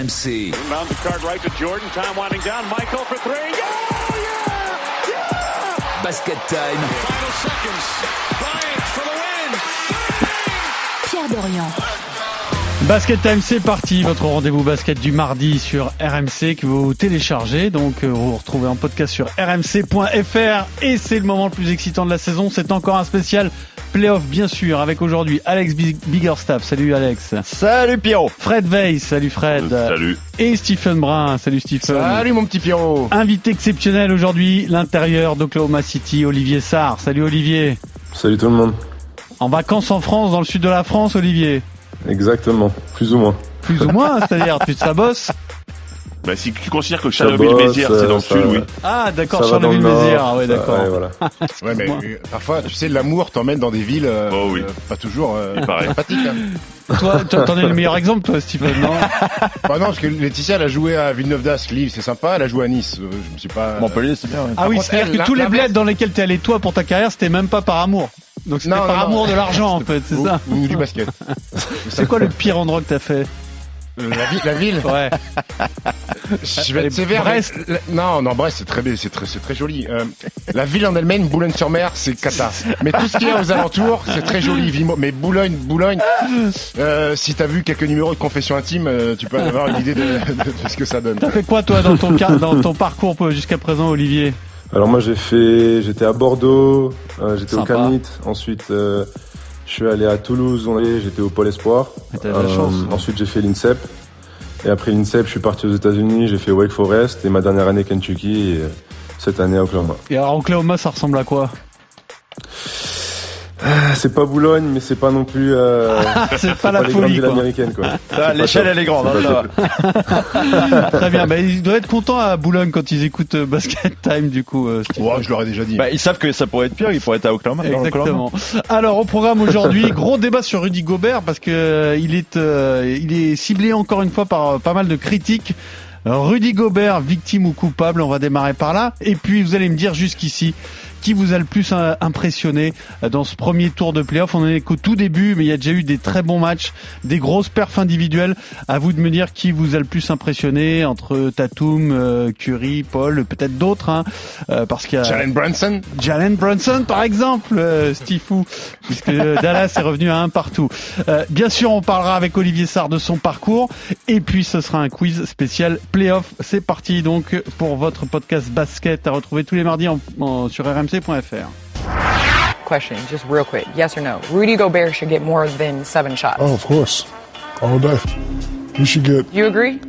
RMC. Basket time. Pierre Dorian. Basket Time, c'est parti, votre rendez-vous basket du mardi sur RMC que vous téléchargez, donc euh, vous vous retrouvez en podcast sur rmc.fr et c'est le moment le plus excitant de la saison, c'est encore un spécial playoff bien sûr avec aujourd'hui Alex Big- Biggerstaff, salut Alex. Salut Pierrot Fred Weiss, salut Fred. Salut. Et Stephen Brun, salut Stephen. Salut mon petit Pierrot Invité exceptionnel aujourd'hui, l'intérieur d'Oklahoma City, Olivier Sarr. Salut Olivier. Salut tout le monde. En vacances en France, dans le sud de la France, Olivier. Exactement, plus ou moins. Plus ou moins, c'est-à-dire tu te sabosses. Bah, si tu considères que Charleville-Mézières, c'est dans le sud, oui. Ah d'accord, Charleville-Mézières, ah ouais d'accord. ouais, voilà. Ouais mais euh, parfois tu sais l'amour t'emmène dans des villes euh, Oh oui. euh, pas toujours euh, sympathiques hein. Toi, t'en es le meilleur exemple, toi, Stephen, non Bah non parce que Laetitia elle a joué à Villeneuve d'Ascq, Lille c'est sympa, elle a joué à Nice, euh, je me suis pas Montpellier, c'est bien. ouais. Ah oui, c'est-à-dire que tous les bleds dans lesquels t'es allé toi pour ta carrière, c'était même pas par amour. Donc c'était par non, amour non. de l'argent, en fait, c'est ou, ça ou du basket. C'est quoi le pire endroit que t'as fait? La, ville, la ville Ouais. Je vais être sévère. Brest. mais- la- non, non, Brest, c'est très, c'est très, c'est très joli. Euh, la ville en elle-même, Boulogne-sur-Mer, c'est cata. Mais tout ce qui est aux alentours, c'est très joli. Vimo- Mais Boulogne, Boulogne, euh, si t'as vu quelques numéros de confession intime, euh, tu peux avoir une idée de, de- de ce que ça donne. T'as fait quoi, toi, dans ton, car- dans ton parcours jusqu'à présent, Olivier? Alors moi j'ai fait, j'étais à Bordeaux, euh, j'étais au. Canit, ensuite euh, je suis allé à Toulouse, j'étais au Pôle Espoir. De la chance. Ensuite j'ai fait l'INSEP. Et après l'INSEP, je suis parti aux États-Unis, j'ai fait Wake Forest et ma dernière année Kentucky et euh, cette année à Oklahoma. Et alors, Oklahoma, ça ressemble à quoi? C'est pas Boulogne, mais c'est pas non plus. Euh, C'est pas la folie, quoi. quoi. Ça, L'échelle, elle est grande. Hein, pas. Très bien, bah, ils doivent être contents à Boulogne quand ils écoutent euh, Basket Time, du coup, euh, je leur ai déjà dit. Bah, ils savent que ça pourrait être pire, ils pourraient être à Oklahoma. Exactement. Alors au programme aujourd'hui, gros débat sur Rudy Gobert parce que euh, il est euh, il est ciblé encore une fois par euh, pas mal de critiques. Rudy Gobert, victime ou coupable, on va démarrer par là. Et puis vous allez me dire jusqu'ici qui vous a le plus euh, impressionné euh, dans ce premier tour de playoff? On en est qu'au tout début, mais il y a déjà eu des très bons matchs, des grosses perfs individuelles. À vous de me dire qui vous a le plus impressionné entre Tatum, euh, Curry, Paul, peut-être d'autres, hein, parce qu'il y a Jalen Brunson, Jalen Brunson par exemple, euh, Stifou, puisque Dallas est revenu à un partout. Euh, bien sûr, on parlera avec Olivier Sarr de son parcours, et puis ce sera un quiz spécial playoff. C'est parti donc pour votre podcast basket à retrouver tous les mardis en, en- sur rmc.fr. Question, just real quick. Yes or no? Rudy Gobert should get more than seven shots. Oh, of course. All day. He should get You agree?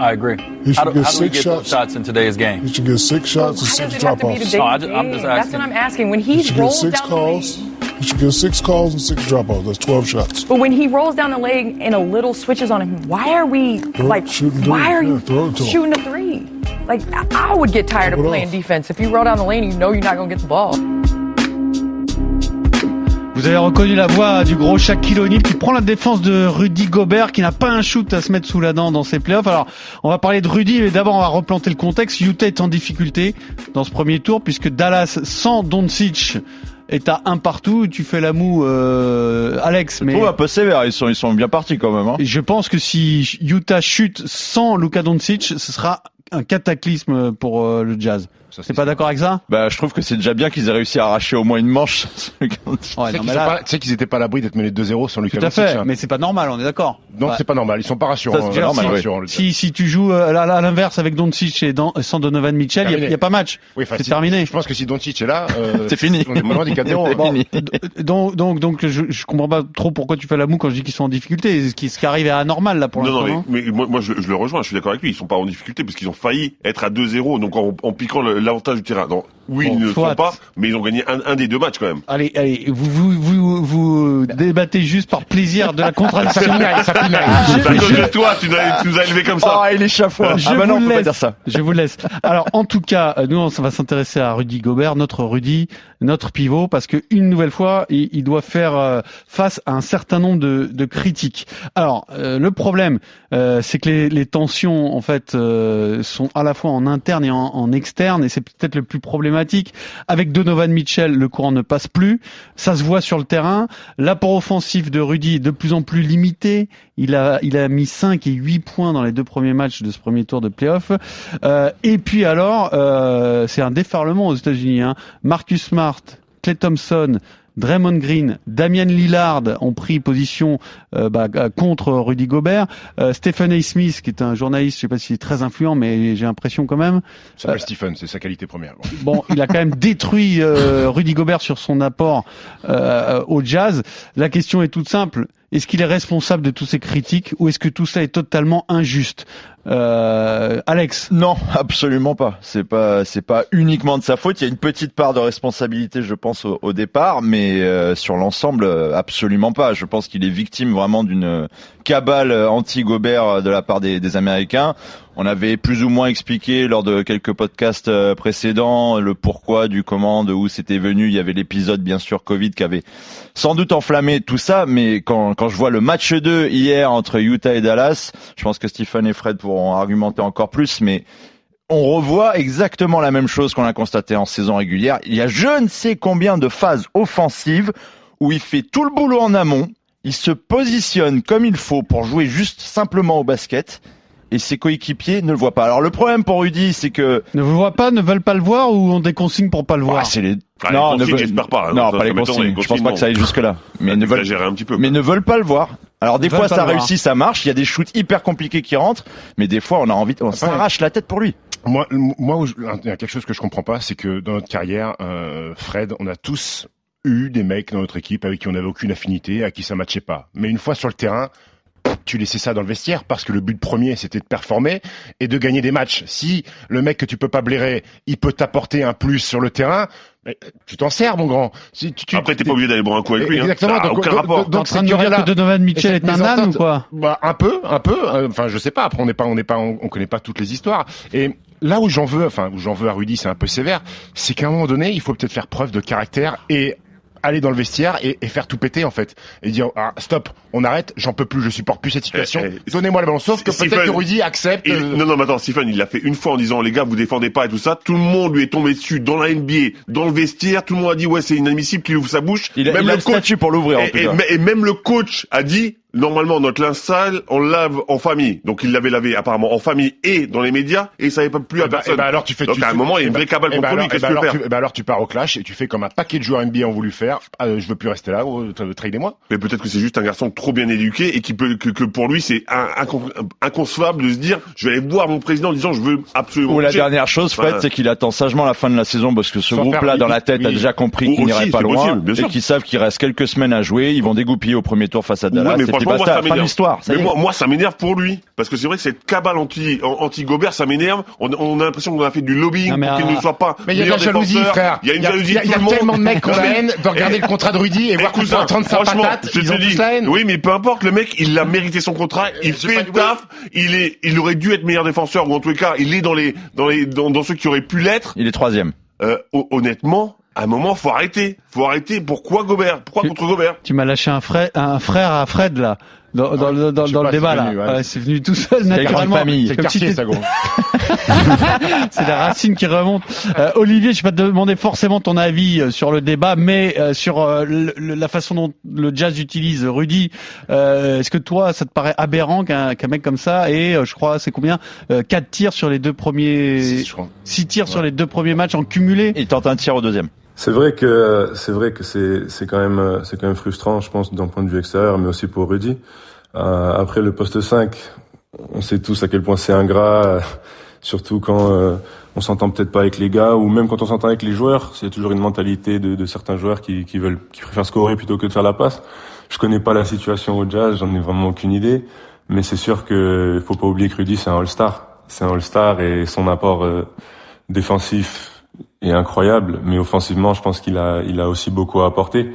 I agree. He should How do, get how do we six get shots. shots in today's game? he should get six shots and six does it have drop to be offs. No, I I'm just That's what I'm asking. When He he should rolls six down calls. the lane, He should get six calls and six drop offs. That's twelve shots. but when he rolls down the lane and a little switches on him, why are we Throw- like? shoot and Why it. are Yeah, you throw it to him. shooting a three? Like I I would get tired of Throw it playing off. defense. If you roll down the lane, you know you're not gonna get the ball. Vous avez reconnu la voix du gros Shaquille O'Neal qui prend la défense de Rudy Gobert qui n'a pas un shoot à se mettre sous la dent dans ses playoffs. Alors, on va parler de Rudy, mais d'abord on va replanter le contexte. Utah est en difficulté dans ce premier tour puisque Dallas sans Doncic est à un partout. Tu fais la moue, euh, Alex, Je mais trouve un peu sévère, ils sont, ils sont bien partis quand même. Hein. je pense que si Utah chute sans Luka Doncic, ce sera un cataclysme pour euh, le Jazz. Ça, T'es pas d'accord avec ça? Bah, je trouve que c'est déjà bien qu'ils aient réussi à arracher au moins une manche. Ouais, tu sais qu'ils étaient pas à l'abri d'être menés 2-0 sans Lucas Tout à fait, hein. mais c'est pas normal, on est d'accord. Donc c'est pas normal, ils sont pas rassurants. Euh, Si, si tu joues euh, à à l'inverse avec Doncic et dans- sans Donovan Mitchell, il n'y a, Terminé. y a pas match. Oui, c'est si- terminé. Je pense que si Doncic est là, euh, C'est fini. On est loin des 4-0. C'est Bon, fini. Donc, donc, donc, je, je comprends pas trop pourquoi tu fais la moue quand je dis qu'ils sont en difficulté. Ce qui, ce qui arrive est anormal là pour l'instant. non, non mais, mais moi, je, le rejoins, je suis d'accord avec lui. Ils sont pas en difficulté parce qu'ils ont failli être à 2-0, donc en, en piquant le- l'avantage du terrain. Oui, Bon, ils ne le soit. font pas, mais ils ont gagné un, un des deux matchs quand même. Allez, allez, vous, vous, vous, vous débattez juste par plaisir de la contradiction. ça pinaille. C'est à cause de toi, tu, nous as- tu nous as élevés comme ça. Ah, il est chafouin. Je Ah bah non, vous on peut pas laisse. dire ça. Je vous laisse. Alors, en tout cas, nous, on va s'intéresser à Rudy Gobert, notre Rudy, notre pivot, parce que une nouvelle fois, il, il doit faire euh, face à un certain nombre de, de critiques. Alors, euh, le problème, euh, c'est que les, les tensions, en fait, euh, sont à la fois en interne et en, en externe, et c'est peut-être le plus problématique Avec Donovan Mitchell, le courant ne passe plus. Ça se voit sur le terrain. L'apport offensif de Rudy est de plus en plus limité. Il a, il a mis 5 et 8 points dans les deux premiers matchs de ce premier tour de playoff. Euh, et puis alors, euh, c'est un déferlement aux États-Unis. Hein. Marcus Smart, Clay Thompson, Draymond Green, Damian Lillard ont pris position euh, bah, euh, contre Rudy Gobert. Euh, Stephen A. Smith, qui est un journaliste, je sais pas s'il est très influent, mais j'ai l'impression quand même. Ça s'appelle Stephen, c'est sa qualité première. Bon, il a quand même détruit euh, Rudy Gobert sur son apport euh, au Jazz. La question est toute simple. Est-ce qu'il est responsable de toutes ces critiques ou est-ce que tout ça est totalement injuste? Euh, Alex Non, absolument pas. C'est pas, c'est pas uniquement de sa faute. Il y a une petite part de responsabilité, je pense, au, au départ, mais euh, sur l'ensemble, euh, absolument pas. Je pense qu'il est victime vraiment d'une cabale anti-Gobert de la part des, des Américains. On avait plus ou moins expliqué lors de quelques podcasts euh, précédents le pourquoi du comment, de où c'était venu. Il y avait l'épisode bien sûr Covid qui avait sans doute enflammé tout ça, mais quand, quand je vois le match 2 hier entre Utah et Dallas, je pense que Stephen et Fred pourront argumenter encore plus, mais on revoit exactement la même chose qu'on a constaté en saison régulière. Il y a je ne sais combien de phases offensives où il fait tout le boulot en amont, il se positionne comme il faut pour jouer juste simplement au basket et ses coéquipiers ne le voient pas. Alors le problème pour Rudy, c'est que ne vous voient pas, ne veulent pas le voir ou ont des consignes pour pas le voir. Ouais, c'est les Ah, les non, consignes, ne veulent- j'espère pas. Non, Ça, pas les consignes. Je pense pas que ça aille jusque là. Mais ne veulent Exagérer un petit peu. mais ne veulent pas le voir. Alors des fois ça réussit, ça marche. Il y a des shoots hyper compliqués qui rentrent, mais des fois on a envie, on s'arrache la tête pour lui. Moi, moi, il y a quelque chose que je comprends pas, c'est que dans notre carrière, euh, Fred, on a tous eu des mecs dans notre équipe avec qui on n'avait aucune affinité, à qui ça matchait pas. Mais une fois sur le terrain, tu laissais ça dans le vestiaire parce que le but premier c'était de performer et de gagner des matchs. Si le mec que tu peux pas blairer, il peut t'apporter un plus sur le terrain, mais tu t'en sers mon grand. Si tu, tu- Après, t'es pas obligé d'aller boire un coup avec lui. hein. Exactement. Ça a donc, aucun donc- rapport. En donc train de dire que Donovan et Mitchell est un âne ou quoi bah, un peu, un peu. euh, Enfin, je sais pas. Après, on n'est pas, on n'est pas, on, on connaît pas toutes les histoires. Et là où j'en veux, enfin, où j'en veux à Rudy, c'est un peu sévère. C'est qu'à un moment donné, il faut peut-être faire preuve de caractère et aller dans le vestiaire et, et faire tout péter en fait et dire ah, stop on arrête j'en peux plus je supporte plus cette situation Eh, eh, donnez-moi le ballon sauf que peut-être que Rudy accepte Il- euh, non, non, mais attends, Stephen, il l'a fait une fois en disant, les gars, vous défendez pas et tout ça. Tout le monde lui est tombé dessus dans la NBA, dans le vestiaire. Tout le monde a dit, ouais, c'est inadmissible qu'il ouvre sa bouche. Il a, même il a le le coach, statut pour l'ouvrir et même le coach a dit, normalement, notre linge sale, on le lave en famille. Donc, il l'avait lavé apparemment en famille et dans les médias et il savait pas plus eh à ben, personne. eh ben alors tu fais Donc, tu- à un moment, il y a eh une ben- vraie cabale eh contre lui. alors- eh Qu'est-ce que tu veux alors faire tu- eh alors tu pars au clash et tu fais comme un paquet de joueurs NBA ont voulu faire euh, je veux plus rester là oh, tra- tradez-moi Mais peut-être que c'est juste un garçon trop bien éduqué et qui peut que, que pour lui c'est inconcevable de se dire je vais aller voir mon président en disant je veux absolument Ou la dernière chose, Fred, Enfin, c'est qu'il attend sagement la fin de la saison parce que ce groupe-là dans la oui, tête a déjà compris qu'il n'irait pas loin et qu'ils savent qu'il reste quelques semaines à jouer. Ils vont dégoupiller au premier tour face à Dallas. Franchement, moi, ça m'énerve. Mais moi, moi, ça m'énerve pour lui. Parce que c'est vrai que cette cabale anti, anti ça m'énerve. On, on a l'impression qu'on a fait du lobbying Non, mais pour qu'il ah, ne soit pas. mais il y a de la jalousie frère Il y a une il jalousie il y a tout le monde. tellement de mecs qui ont Non, la haine de regarder le contrat de Rudy et voir qu'on prend 35 franchement, patates je te dis, oui, mais peu importe, le mec, il a mérité son contrat, il j'ai fait le taf, il est, il aurait dû être meilleur défenseur, ou en tous les cas, il est dans les, dans les, dans, dans ceux qui auraient pu l'être. Il est troisième. Euh, hon- honnêtement, à un moment, faut arrêter. Faut arrêter. Pourquoi Gobert? Pourquoi Tu- contre Gobert? Tu m'as lâché un frère, un frère à Fred là, dans, dans, le- dans, le débat là. ouais. Ouais, c'est venu tout seul naturellement. c'est le Comme si quartier ça gros c'est la racine qui remonte. Euh, Olivier, je vais pas te demander forcément ton avis euh, sur le débat, mais euh, sur euh, le- la façon dont le jazz utilise Rudy. euh, Est-ce que toi, ça te paraît aberrant qu'un qu'un mec comme ça et je crois, c'est combien euh, Quatre tirs sur les deux premiers, Si, je crois. six tirs sur les deux premiers matchs en cumulé? Il tente un tir au deuxième. C'est vrai que c'est vrai que c'est c'est quand même c'est quand même frustrant, je pense, d'un point de vue extérieur, mais aussi pour Rudy. Euh, après le poste 5, on sait tous à quel point c'est ingrat, euh, surtout quand euh, on s'entend peut-être pas avec les gars, ou même quand on s'entend avec les joueurs. C'est toujours une mentalité de, de certains joueurs qui, qui veulent qui préfèrent scorer plutôt que de faire la passe. Je connais pas la situation au Jazz, j'en ai vraiment aucune idée, mais c'est sûr que faut pas oublier que Rudy c'est un All-Star, c'est un All-Star et son apport euh, défensif est incroyable, mais offensivement, je pense qu'il a, il a aussi beaucoup à apporter.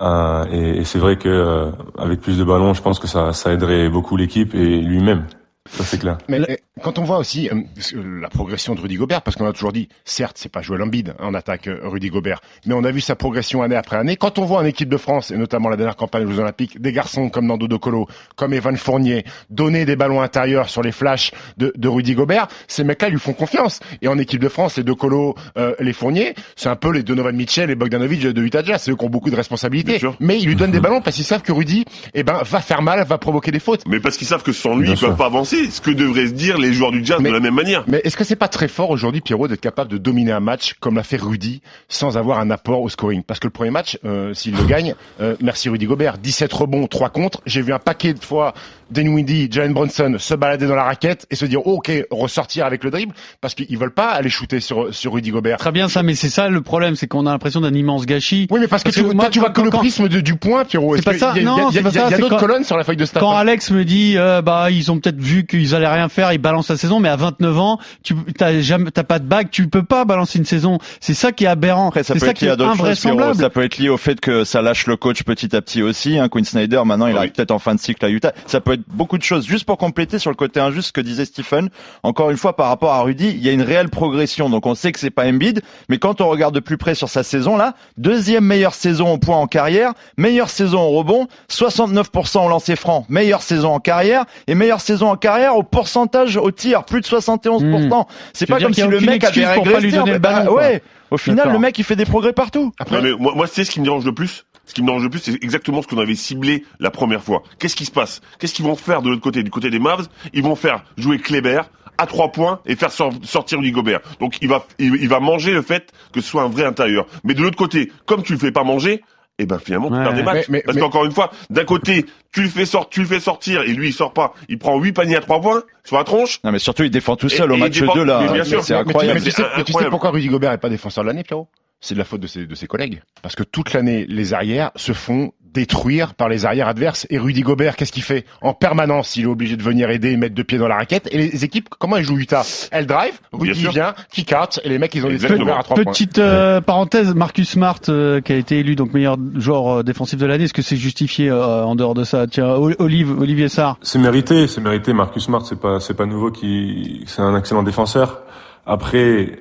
Euh, et, et c'est vrai que euh, avec plus de ballons, je pense que ça, ça aiderait beaucoup l'équipe et lui-même. Ça c'est clair. Mais, quand on voit aussi euh, la progression de Rudy Gobert, parce qu'on a toujours dit, certes, c'est pas Joel Embiid en attaque euh, Rudy Gobert, mais on a vu sa progression année après année. Quand on voit en équipe de France, et notamment la dernière campagne aux Jeux Olympiques, des garçons comme Nando Docolo, comme Evan Fournier, donner des ballons intérieurs sur les flashs de, de Rudy Gobert, ces mecs-là lui font confiance. Et en équipe de France, les Docolo, euh, les Fournier, c'est un peu les Donovan Mitchell et Bogdanovic de Utah Jazz, c'est eux qui ont beaucoup de responsabilités. Mais ils lui donnent des ballons parce qu'ils savent que Rudy, eh ben, va faire mal, va provoquer des fautes. Mais parce qu'ils savent que sans lui, Bien ils peuvent pas avancer. Ce que devraient se dire les joueurs du jazz Mais- de la même manière. Mais est-ce que c'est pas très fort aujourd'hui, Pierrot, d'être capable de dominer un match comme l'a fait Rudy sans avoir un apport au scoring? Parce que le premier match, euh, s'il le gagne, euh, merci Rudy Gobert, 17 rebonds, 3 contre. J'ai vu un paquet de fois Dinwiddie, Jalen Brunson se balader dans la raquette et se dire oh, ok ressortir avec le dribble parce qu'ils veulent pas aller shooter sur sur Rudy Gobert. Très bien ça, mais c'est ça le problème, c'est qu'on a l'impression d'un immense gâchis. Oui, mais parce que, Parce tu, que moi, tu vois quand- que le quand- prisme de- du point, Pierrot. C'est Est-ce pas que ça. Il y a, Non, il y a- c'est pas il y a- d'autres colonnes sur la feuille de stats. Quand Alex me dit, euh, bah ils ont peut-être vu qu'ils allaient rien faire, ils balancent la saison, mais à 29 ans, tu t'as jamais, t'as pas de bague, tu peux pas balancer une saison. C'est ça qui est aberrant. Après, ça C'est peut ça être qui lié est à d'autres choses. Pierrot. invraisemblable. Ça peut être lié au fait que ça lâche le coach petit à petit aussi. Hein. Quinn Snyder, maintenant, il Ah arrive oui. peut-être en fin de cycle à Utah. Ça peut être beaucoup de choses. Juste pour compléter sur le côté injuste, que disait Stephen. Encore une fois, par rapport à Rudy, il y a une réelle progression. Donc, on sait que c'est pas Embiid, mais quand on regarde de plus près sur sa saison là, deuxième meilleure saison au point en carrière, meilleure saison au rebond, 69% au lancer franc, meilleure saison en carrière et meilleure saison en carrière au pourcentage au tir, plus de 71%. C'est Tu veux pas comme si le mec avait pour pas lui donner le ballon, quoi. ouais. Au final, le mec, il fait des progrès partout. Non, mais moi, moi c'est ce qui me dérange le plus. Ce qui me dérange le plus, c'est exactement ce qu'on avait ciblé la première fois. Qu'est-ce qui se passe? Qu'est-ce qu'ils vont faire de l'autre côté? Du côté des Mavs, ils vont faire jouer Kleber à trois points et faire sor- sortir Rudy Gobert. Donc il va, il, il va manger le fait que ce soit un vrai intérieur. Mais de l'autre côté, comme tu le fais pas manger, eh ben finalement tu Ouais. perds des matchs. Mais- mais- Parce mais- qu'encore une fois, d'un côté, tu le fais sortir, tu le fais sortir et lui il sort pas. Il prend huit paniers à trois points sur la tronche. Non, mais surtout, il défend tout seul Et- au et match il défend- 2, là. mais bien sûr. C'est incroyable. Mais tu, sais, C'est mais tu sais pourquoi Rudy Gobert est pas défenseur de l'année, Pierrot? C'est de la faute de ses, de ses collègues. Parce que toute l'année, les arrières se font détruire par les arrières adverses. Et Rudy Gobert, qu'est-ce qu'il fait En permanence, il est obligé de venir aider et mettre deux pieds dans la raquette. Et les équipes, comment elles jouent Utah Elles drive, Rudy vient, kick out, et les mecs, ils ont des Exactement. À trois points. Petite euh, parenthèse, Marcus Smart euh, qui a été élu donc meilleur joueur euh, défensif de l'année. Est-ce que c'est justifié euh, en dehors de ça? Tiens, Olive, Olivier Sarr. C'est mérité, c'est mérité. Marcus Smart, c'est pas, c'est pas nouveau qui, c'est un excellent défenseur. Après,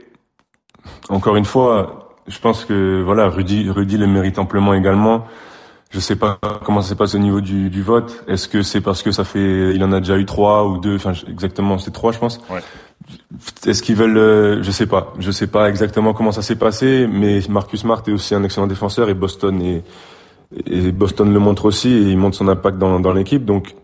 encore une fois, je pense que voilà, Rudy, Rudy le mérite amplement également. Je sais pas comment ça se passe au niveau du, du vote. Est-ce que c'est parce que ça fait, il en a déjà eu trois ou deux, enfin exactement, c'est trois, je pense. Ouais. Est-ce qu'ils veulent, euh, je sais pas, je sais pas exactement comment ça s'est passé, mais Marcus Smart est aussi un excellent défenseur et Boston est, et Boston le montre aussi et il montre son impact dans, dans l'équipe. Donc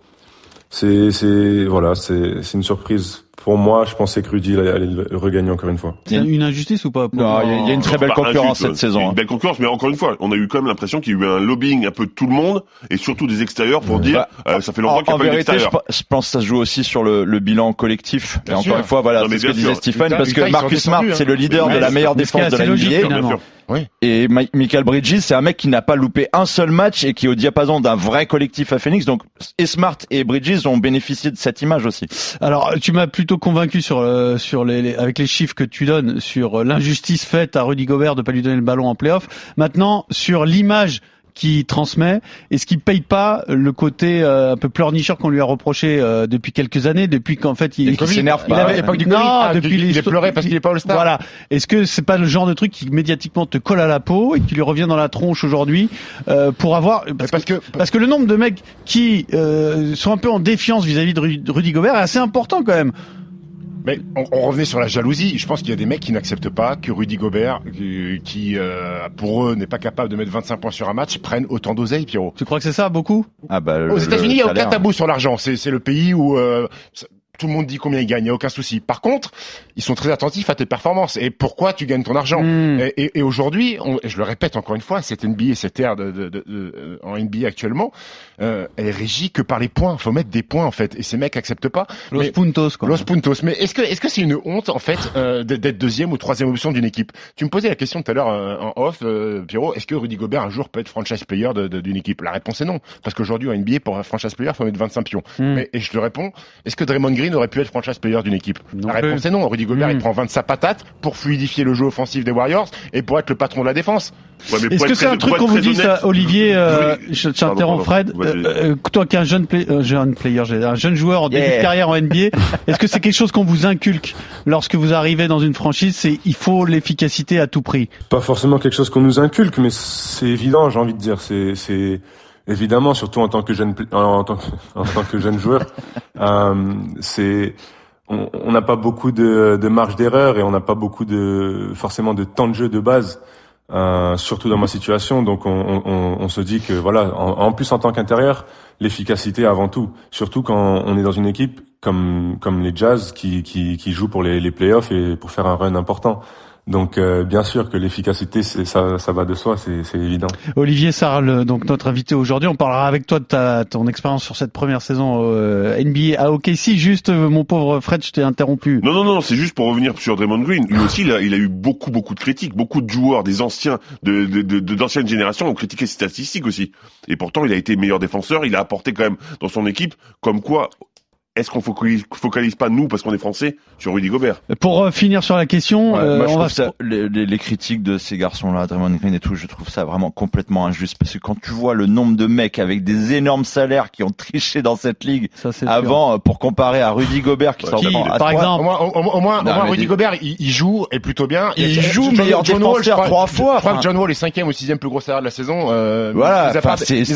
c'est c'est voilà, c'est c'est une surprise pour moi. Je pensais que Rudy allait, le regagner encore une fois. C'est une injustice ou pas Non, il y a- il y a une très belle Pas concurrence injuste, cette saison. Une belle concurrence, mais encore une fois, on a eu quand même l'impression qu'il y a eu un lobbying un peu de tout le monde et surtout des extérieurs pour dire Bah, euh, ça fait En, longtemps qu'il en n'y a pas eu vérité, je, d'extérieur. pe- je pense que ça se joue aussi sur le, le bilan collectif. Bien et encore sûr. une fois, voilà, c'est ce que disait sûr. Stephen, parce que Marcus Smart, descendus, c'est le hein. leader de la meilleure défense de la NBA. Oui. Et Mi- Michael Bridges, c'est un mec qui n'a pas loupé un seul match et qui est au diapason d'un vrai collectif à Phoenix. Donc, et Smart et Bridges ont bénéficié de cette image aussi. Alors, tu m'as plutôt convaincu sur euh, sur les, avec les chiffres que tu donnes sur euh, l'injustice faite à Rudy Gobert de pas lui donner le ballon en playoff. Maintenant, sur l'image qui transmet, est-ce qu'il paye pas le côté euh, un peu pleurnicheur qu'on lui a reproché euh, depuis quelques années, depuis qu'en fait il, Et qu'il s'énerve il pas, ouais. l'époque du non. Ah, depuis il- il est pleuré parce qu'il est pas All-Star. Voilà. Est-ce que c'est pas le genre de truc qui médiatiquement te colle à la peau et qui lui revient dans la tronche aujourd'hui euh, pour avoir parce, Parce que, que parce que le nombre de mecs qui euh, sont un peu en défiance vis-à-vis Ru- de Rudy Gobert est assez important quand même. Mais on, on revenait sur la jalousie. Je pense qu'il y a des mecs qui n'acceptent pas que Rudy Gobert, qui, qui, euh, pour eux n'est pas capable de mettre 25 points sur un match, prenne autant d'oseille, Pierrot. Tu crois que c'est ça beaucoup? Ah bah, le- Aux le États-Unis, il n'y a aucun salaire. tabou sur l'argent. C'est c'est le pays où euh, ça- tout le monde dit combien il gagne, il n'y a aucun souci. Par contre, ils sont très attentifs à tes performances et pourquoi tu gagnes ton argent. Hmm. Et, et- et aujourd'hui, je le répète encore une fois, cette NBA, cette ère de, de- de- de- en NBA actuellement, euh, elle est régie que par les points. Faut mettre des points en fait, et ces mecs acceptent pas. Los Mais- Puntos quoi. Los Puntos. Mais est-ce que est-ce que c'est une honte en fait euh, d'être deuxième ou troisième option d'une équipe? Tu me posais la question tout à l'heure euh, en off, euh, Pierrot. Est-ce que Rudy Gobert un jour peut être franchise player d'une équipe? La réponse est non, parce qu'aujourd'hui en NBA pour un franchise player, faut mettre 25 pions. Hmm. Mais et je te réponds, est-ce que Draymond Green Green aurait pu être franchise player d'une équipe Non La plus. réponse est non. Rudy Gobert, Mm. il prend 20 de sa patate pour fluidifier le jeu offensif des Warriors et pour être le patron de la défense. Ouais, mais Est-ce que c'est un truc qu'on vous dit, honnête, ça, Olivier euh, oui. Je t'interromps, Fred. Euh, euh, toi qui es un jeune, play- euh, jeune player, un jeune joueur en début Yeah. de carrière en NBA, est-ce que c'est quelque chose qu'on vous inculque lorsque vous arrivez dans une franchise C'est il faut l'efficacité à tout prix? Pas forcément quelque chose qu'on nous inculque, mais c'est évident, j'ai envie de dire. C'est, c'est évidemment, surtout en tant que jeune, en tant que, en tant que jeune joueur, euh, c'est, on n'a pas beaucoup de, de marge d'erreur et on n'a pas beaucoup de, forcément de temps de jeu de base. Euh, surtout dans ma situation, donc on, on, on se dit que voilà, en, en plus en tant qu'intérieur, l'efficacité avant tout. Surtout quand on est dans une équipe comme comme les Jazz qui qui, qui jouent pour les, les playoffs et pour faire un run important. Donc euh, bien sûr que l'efficacité, c'est ça, ça va de soi, c'est c'est évident. Olivier Sarle, donc notre invité aujourd'hui, on parlera avec toi de ta ton expérience sur cette première saison euh, NBA à OKC. Juste, euh, mon pauvre Fred, je t'ai interrompu. Non, non, non, c'est juste pour revenir sur Draymond Green. Lui aussi, il a, il a eu beaucoup, beaucoup de critiques. Beaucoup de joueurs, des anciens, de, de, de- de- d'anciennes générations ont critiqué ses statistiques aussi. Et pourtant, il a été meilleur défenseur. Il a apporté quand même dans son équipe, comme quoi, est-ce qu'on focalise, focalise pas nous, parce qu'on est français, sur Rudy Gobert? Pour euh, finir sur la question, Ouais, euh, moi, je on va trouve ça, les, les- les critiques de ces garçons-là, Draymond Green et tout, je trouve ça vraiment complètement injuste parce que quand tu vois le nombre de mecs avec des énormes salaires qui ont triché dans cette ligue ça avant, euh, pour comparer à Rudy Gobert qui Ouais, qui, à par exemple, Au moins, au, au moins, au Rudy dis- Gobert, il, il joue et plutôt bien. Il a- joue John- meilleur John Wall, je crois- trois je fois, crois enfin. que John Wall est cinquième ou sixième plus gros salaire de la saison. Euh, Voilà, mis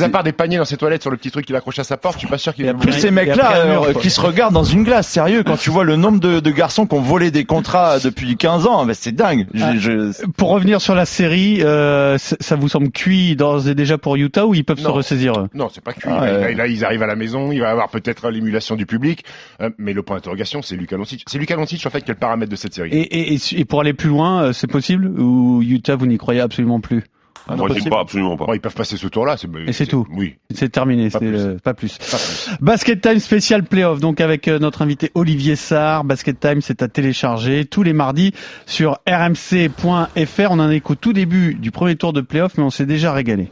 à part, des paniers dans ses toilettes sur le petit truc qu'il accroche à sa porte, je suis pas sûr qu'il Plus ces mecs-là qui se regardent dans une glace, sérieux, quand tu vois le nombre de, de garçons qui ont volé des contrats depuis 15 ans, ben c'est dingue. Je- Ah. je- Pour revenir sur la série, euh, ça vous semble cuit d'ores et déjà pour Utah ou ils peuvent se ressaisir eux? Non, c'est pas cuit. Ah, là, ils arrivent à la maison, il va y avoir peut-être l'émulation du public, euh, mais le point d'interrogation, c'est Lucas Doncic. C'est Lucas Doncic en fait qui est le paramètre de cette série. et, et, et, et pour aller plus loin, euh, c'est possible? Ou Utah vous n'y croyez absolument plus? Ah, Moi, pas, absolument pas. Bon, ils peuvent passer ce tour-là. C'est, Et c'est tout. Oui. C'est terminé, Pas c'est plus. le- pas plus. Pas plus. Basket Time spécial playoff, donc avec euh, notre invité Olivier Sarr. Basket Time, c'est à télécharger tous les mardis sur rmc.fr. On en est qu'au tout début du premier tour de playoff, mais on s'est déjà régalé.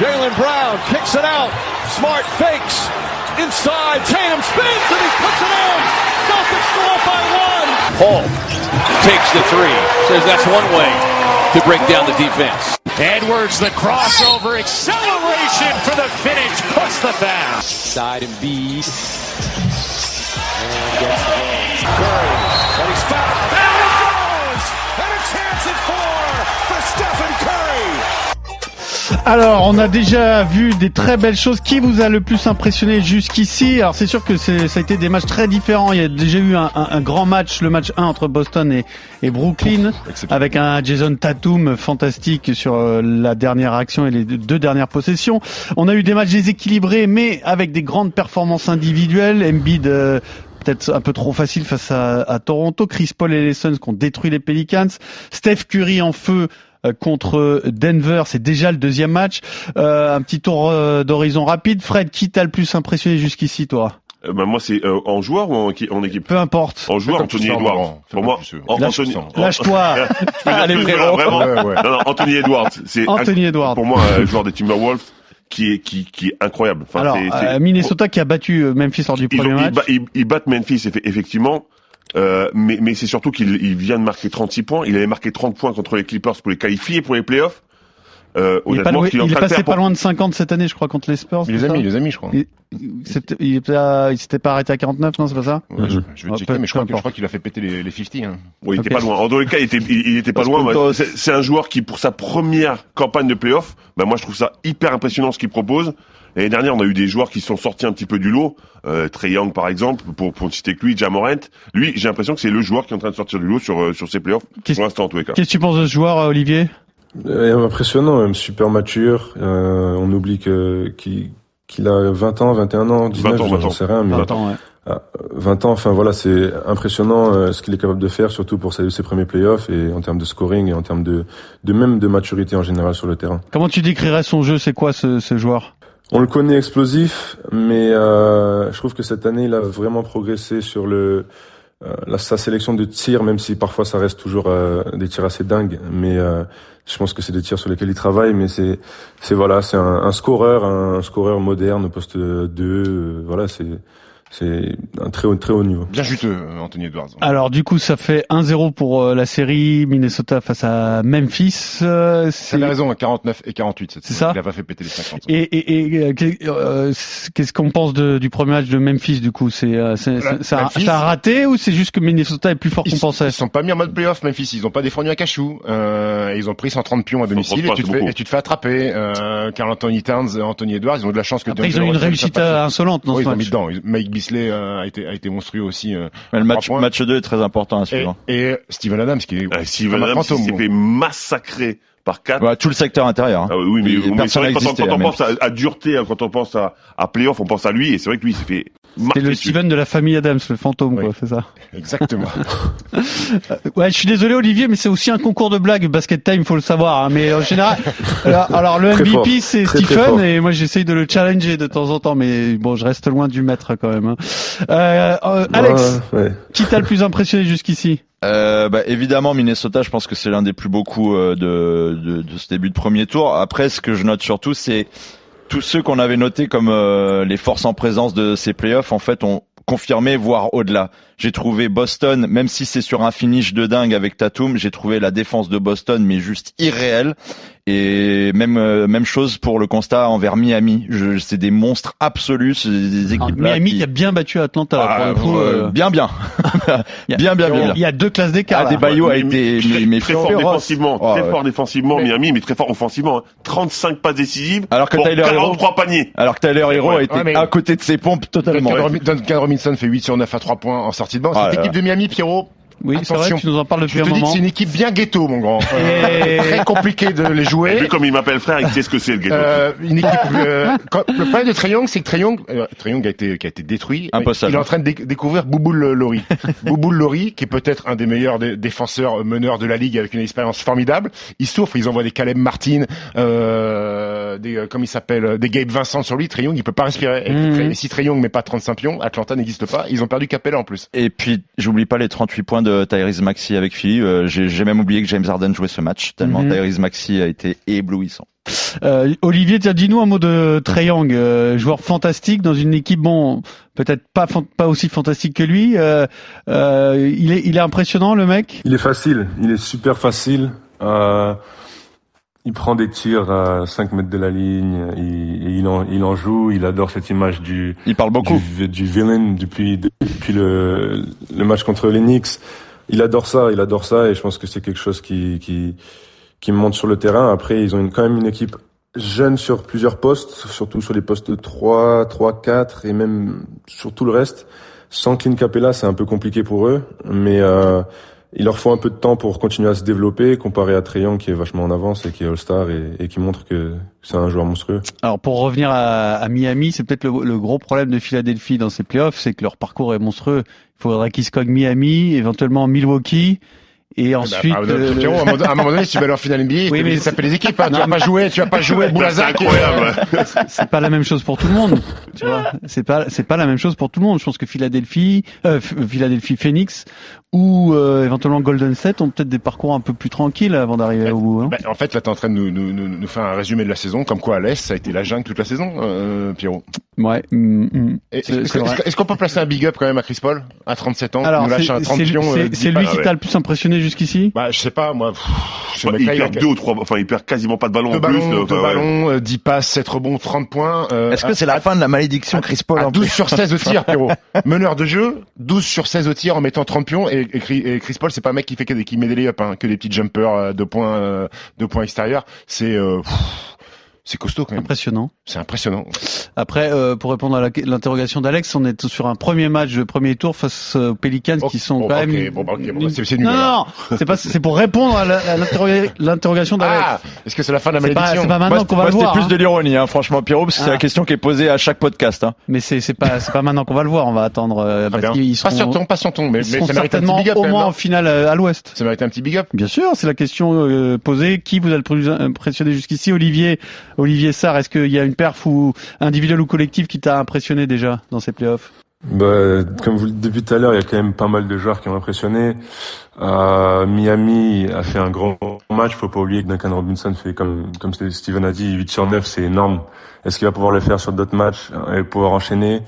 Jalen Brown kicks it out. Smart fakes. Inside. Tatum spins and he puts it in. Celtics up by one. Paul takes the three. Says that's one way to break down the defense. Edwards, the crossover. Acceleration for the finish. Plus the foul. Side and bead. And gets the goal. Curry. Alors, on a déjà vu des très belles choses. Qui vous a le plus impressionné jusqu'ici? Alors, c'est sûr que c'est, ça a été des matchs très différents. Il y a déjà eu un, un- un grand match, le match 1 entre Boston et, et Brooklyn, avec un Jason Tatum fantastique sur euh, la dernière action et les deux, dernières possessions. On a eu des matchs déséquilibrés, mais avec des grandes performances individuelles. Embiid... euh, peut-être un peu trop facile face à, à Toronto. Chris Paul et les Suns qui ont détruit les Pelicans. Steph Curry en feu contre Denver, c'est déjà le deuxième match. Euh, un petit tour euh, d'horizon rapide. Fred, qui t'a le plus impressionné jusqu'ici, toi? Euh, bah, moi, c'est euh, en joueur ou en, en équipe? Peu importe. En joueur, Anthony sens, Edwards. Pour moi, Lâche- Anthony. Lâche-toi. Allez, frérot. Vraiment. Ouais, ouais. Non, non, Anthony Edwards. C'est Anthony Edwards. Pour moi, euh, joueur des Timberwolves qui est qui qui est incroyable. Enfin, Alors, c'est- c'est- euh, Minnesota qui a battu euh, Memphis lors du ils, premier ont- ils match. ba- ils- ils battent Memphis effe- effectivement. Euh, mais mais c'est surtout qu'il il vient de marquer 36 points. Il avait marqué 30 points contre les Clippers pour les qualifier pour les playoffs. Euh, il est, pas loin- est il est passé pas loin de 50 cette année, je crois, contre les Spurs. Il les c'est a ça mis, il les a mis, je crois. Il- C'était- il était à- il s'était pas arrêté à 49, non, c'est pas ça Ouais, je, je vais Ah, checker, mais je crois, peu que- je importe. crois qu'il a fait péter les, les 50. Hein. Oui, il était Ok. pas loin. En tous les cas, il était, il, il était pas loin. C'est un joueur qui, pour sa première campagne de playoff, ben moi je trouve ça hyper impressionnant ce qu'il propose. L'année dernière, on a eu des joueurs qui sont sortis un petit peu du lot. Euh, Trey Young, par exemple, pour, pour ne citer que lui, Jamorant. Lui, j'ai l'impression que c'est le joueur qui est en train de sortir du lot sur, euh, sur ses playoffs, pour l'instant en tous les cas. Qu'est-ce que tu penses de ce joueur, euh, Olivier? Impressionnant, même super mature. Euh, on oublie que qu'il qu'il a 20 ans, 21 ans, 19, 20 ans, 20 j'en ans. sais rien, mais 20 Attends, ouais. 20 ans, enfin voilà, c'est impressionnant euh, ce qu'il est capable de faire, surtout pour ses, ses premiers playoffs et en termes de scoring et en termes de, de même de maturité en général sur le terrain. Comment tu décrirais son jeu? C'est quoi ce, ce joueur? On le connaît explosif, mais euh, je trouve que cette année, il a vraiment progressé sur le euh, la, sa sélection de tirs, même si parfois ça reste toujours euh, des tirs assez dingues. Mais euh, je pense que c'est des tirs sur lesquels il travaille. Mais c'est c'est voilà, c'est un, un scoreur, un scoreur moderne au poste 2. euh, voilà, c'est c'est un très haut, très haut niveau. Bien juteux, euh, Anthony Edwards. Alors du coup, ça fait 1-0 pour euh, la série Minnesota face à Memphis. Euh, c'est- T'avais raison, hein, 49 et 48. cette C'est saison. ça Il a pas fait péter les 50. Et, et, et, qu'est- qu'est-ce qu'on pense de- du premier match de Memphis du coup? C'est c'est un raté ou c'est juste que Minnesota est plus fort qu'on pensait? ils sont pas mis en mode playoff, Memphis. Ils ont pas défendu un cachou. Euh, ils ont pris 130 pions à domicile 130 et tu, te fais, beaucoup. et tu te fais attraper. Euh, Carl Anthony Towns, et Anthony Edwards, ils ont de la chance que Après, ils ont une réussite insolente dans Oui, ce ils ont mis match. dedans. Ils- Mike Bisley euh, a été a été monstrueux aussi. euh, Mais le match, points. match 2 est très important à et, suivre. et Steven Adams qui est Euh, Steven Adams, fantôme, s'est fait massacrer par quatre. Ouais, tout le secteur intérieur. hein. Ah oui, mais, mais c'est vrai que quand, on- n'existait, quand on pense à, à dureté, hein, quand on pense à, à playoff, on pense à lui, et c'est vrai que lui, il s'est fait C'est le dessus. Steven de la famille Adams, le fantôme, Oui. quoi, c'est ça. Exactement. Ouais, je suis désolé Olivier, mais c'est aussi un concours de blagues, Basket Time, faut le savoir. hein, mais en général, alors, alors, le MVP c'est Stephen et moi j'essaye de le challenger de temps en temps, mais bon, je reste loin du maître quand même. hein. Euh, euh, Alex, Ouais, ouais. qui t'a le plus impressionné jusqu'ici? Euh, bah, évidemment, Minnesota, je pense que c'est l'un des plus beaux coups euh, de, de, de ce début de premier tour. Après, ce que je note surtout, c'est tous ceux qu'on avait notés comme euh, les forces en présence de ces playoffs, en fait, ont confirmé, voire au-delà. J'ai trouvé Boston, même si c'est sur un finish de dingue avec Tatum, j'ai trouvé la défense de Boston, mais juste irréelle. Et même euh, même chose pour le constat envers Miami. Je, c'est des monstres absolus, c'est des Alors, équipes Miami qui- a bien battu Atlanta. Ah, pour le coup, euh, bien bien, il y a- bien bien bien. Il y a deux classes d'écart. Ah, a Mais- été très, mais, mais très fort défensivement, Oh, très ouais. fort défensivement, Mais- Miami, mais très fort offensivement. hein. 35 passes décisives Alors que pour Tyler Hero- 43 paniers. Alors que Tyler Hero Ouais, a été à côté de ses pompes totalement. Duncan, Robin- Duncan Robinson fait 8 sur 9 à 3 points en sortie de banc. Ah Cette équipe de Miami, Pierrot, Oui, c'est vrai, tu nous en parles je depuis te un dis que moment. c'est une équipe bien ghetto, mon grand. Euh, Et- Très compliqué de les Et jouer. vu comme il m'appelle frère, il sait ce que c'est le ghetto. Euh, une équipe. euh, quand- le problème de Young, c'est que Young, euh, Young a été qui a été détruit. Impossible. Il est en train de dé- découvrir Bouboul Lori. Bouboul Lori, qui est peut-être un des meilleurs dé- défenseurs euh, meneurs de la ligue avec une expérience formidable. Il souffre. Ils envoient des Caleb Martin, euh, des euh, comme il s'appelle, des Gabe Vincent sur lui. Young, il peut pas respirer. Et, Mhm. Et si Young met pas 35 pions, Atlanta n'existe pas. Ils ont perdu Capella en plus. Et puis j'oublie pas les 38 points de Tyrese Maxey avec Philly. Euh, J'ai j'ai même oublié que James Harden jouait ce match tellement Mhm. Tyrese Maxey a été éblouissant. Euh, Olivier, tiens, dis-nous un mot de Trae Young, euh, joueur fantastique dans une équipe, bon, peut-être pas fan- pas aussi fantastique que lui. Euh, euh, il est il est impressionnant le mec? Il est facile, il est super facile. Il prend des tirs à 5 mètres de la ligne, il, et il, en, il en joue, il adore cette image du, Il parle beaucoup. du, du villain depuis, depuis le, le match contre les Knicks. Il adore ça, il adore ça et je pense que c'est quelque chose qui, qui, qui monte sur le terrain. Après, ils ont une, quand même une équipe jeune sur plusieurs postes, surtout sur les postes 3, 3, 4 et même sur tout le reste. Sans Clint Capella, c'est un peu compliqué pour eux, mais euh, il leur faut un peu de temps pour continuer à se développer, comparé à Trae Young qui est vachement en avance et qui est All-Star et, et qui montre que c'est un joueur monstrueux. Alors pour revenir à, Miami, c'est peut-être le, gros problème de Philadelphie dans ces playoffs, c'est que leur parcours est monstrueux. Il faudrait qu'ils se cognent Miami, éventuellement Milwaukee. Et ensuite, Bah, bah, euh, Pierrot, à un moment- à un moment donné, si tu vas aller en finale NBA, Oui, mais c'est- s'appeler les équipes. Hein. Non, tu vas pas jouer, tu vas pas jouer Boulazac. c'est pas la même chose pour tout le monde. Tu vois, c'est pas c'est pas la même chose pour tout le monde. Je pense que Philadelphie, euh, Ph- Philadelphie, Phoenix ou euh, éventuellement Golden State ont peut-être des parcours un peu plus tranquilles avant d'arriver au bout. hein. Bah, en fait, là, t'es en train de nous, nous, nous, nous faire un résumé de la saison, comme quoi à l'Est, ça a été la jungle toute la saison, euh, Pierrot. Ouais. mm, mm. Est-ce qu'on peut placer un big up quand même à Chris Paul à 37 ans, Alors nous lâche c'est un 30 c'est- pions, c'est- euh, c'est lui pas- qui ouais. t'a le plus impressionné jusqu'ici? Bah, je sais pas, moi. pff, Bah, il perd deux ou trois, enfin, il perd quasiment pas de ballon deux en plus. ballons, euh, deux enfin, ouais. ballons, euh, 10 passes, 7 rebonds, 30 points. euh, Est-ce que c'est la à- fin de la malédiction Chris Paul à en 12 plus sur 16 au tir, Pierrot. Meneur de jeu, 12 sur 16 au tir en mettant 30 pions. Et, et Chris- et Chris Paul, c'est pas un mec qui fait que des, qui met des lay-ups, hein, que des petits jumpers euh, de points, euh, de points extérieurs. C'est, euh, c'est costaud quand même. Impressionnant. C'est impressionnant. Après, euh, pour répondre à l'interrogation d'Alex, on est sur un premier match de premier tour face aux Pelicans Oh, qui sont bon, quand bah, même. bon, bah, ok, bon, bah, c'est- non, non, c'est pas, c'est pour répondre à l'interrogation d'Alex. Ah, est-ce que c'est la fin de la malédiction c'est pas maintenant qu'on va moi, le c'était voir. plus hein. de l'ironie, hein, franchement, Pierrot, parce que c'est Ah. la question qui est posée à chaque podcast. Hein. Mais c'est, c'est pas, c'est pas maintenant qu'on va le voir. On va attendre euh, seront, Patientons, patientons, mais, ils mais ça mérite un petit certainement big up au moins non en finale euh, à l'Ouest. Ça mérite un petit big up. Bien sûr, c'est la question euh, posée. Qui vous a le plus impressionné jusqu'ici? Olivier, Olivier Sarr, est-ce qu'il y a une perf ou individuelle ou collective qui t'a impressionné déjà dans ces playoffs? Bah, comme vous le dites tout à l'heure, il y a quand même pas mal de joueurs qui ont impressionné. Euh, Miami a fait un grand match. Faut pas oublier que Duncan Robinson fait comme comme Steven a dit, 8 sur 9, c'est énorme. Est-ce qu'il va pouvoir le faire sur d'autres matchs et pouvoir enchaîner?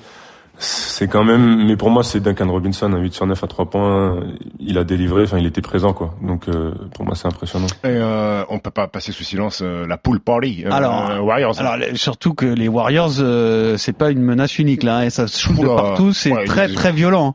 C'est quand même, mais pour moi, c'est Duncan Robinson, un 8 sur 9 à 3 points. Il a délivré, enfin, il était présent, quoi. Donc, euh, pour moi, c'est impressionnant. Et euh, on peut pas passer sous silence euh, la pool party euh, Alors, euh, Warriors. Alors surtout que les Warriors, euh, c'est pas une menace unique là, hein, et ça se shoot de partout, c'est Ouais, très très violent.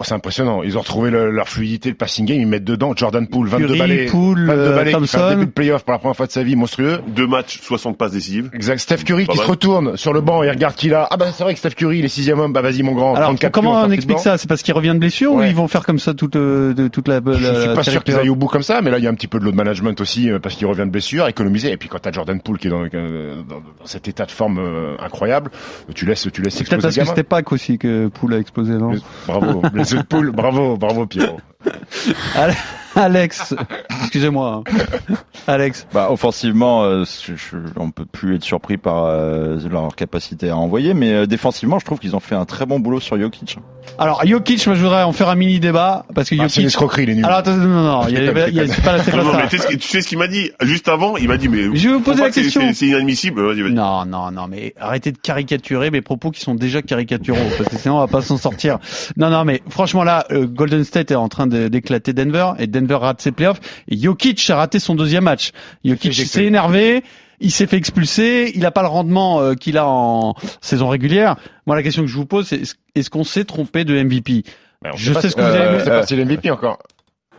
Oh, c'est impressionnant. Ils ont retrouvé le- leur fluidité, le passing game. Ils mettent dedans Jordan Poole, 22 Curry, balais, Poole, 22 euh, balais qui fait un Thompson. début de playoff pour la première fois de sa vie, monstrueux. Deux matchs, 60 passes décisives. Exact. Steph Curry Pas qui mal. se retourne sur le banc et regarde qui là. Ah bah c'est vrai que Steph Curry, il est sixième homme. Bah vas-y mon grand. Alors 34 comment on explique ça? C'est parce qu'il revient de blessure ou ils vont faire comme ça toute euh, de, toute la, la Je suis pas sûr qu'ils aillent au bout comme ça, mais là il y a un petit peu de load management aussi euh, parce qu'il revient de blessure, économiser. Et puis quand t'as Jordan Poole qui est dans, euh, dans, dans cet état de forme euh, incroyable, tu laisses, tu laisses C'est peut-être exploser parce que c'était Pâques aussi que Poul a explosé, non? Mais- Bravo, Blessé de Poole, bravo, bravo Pierrot. Ale- Alex, excusez-moi. hein. Alex, Bah, offensivement, euh, je, je- on peut plus être surpris par euh, leur capacité à envoyer, mais euh, défensivement, je trouve qu'ils ont fait un très bon boulot sur Jokic. alors Jokic, moi je voudrais en faire un mini débat parce que Ah, c'est une escroquerie, il est nul. alors attends, non, non, non, il y a, déconne, il y a- je c'est pas la c'est Non, pas non, ça. mais tu sais, ce tu sais qu'il m'a dit? Juste avant Il m'a dit, mais. Je vais vous poser la c'est- question. c'est- C'est inadmissible. Vas-y, vas-y. Non, non, non, mais arrêtez de caricaturer mes propos qui sont déjà caricaturaux, parce que sinon on va pas s'en sortir. Non, non, mais franchement là, euh, Golden State est en train de- d'éclater Denver, et Denver rate ses playoffs, et Jokic a raté son deuxième match. Jokic s'est énervé, il s'est fait expulser, il a pas le rendement euh, qu'il a en saison régulière. Moi la question que je vous pose, c'est est-ce- qu'on s'est trompé de MVP on je sais si- ce que vous euh, avez- On sait pas si c'est MVP encore.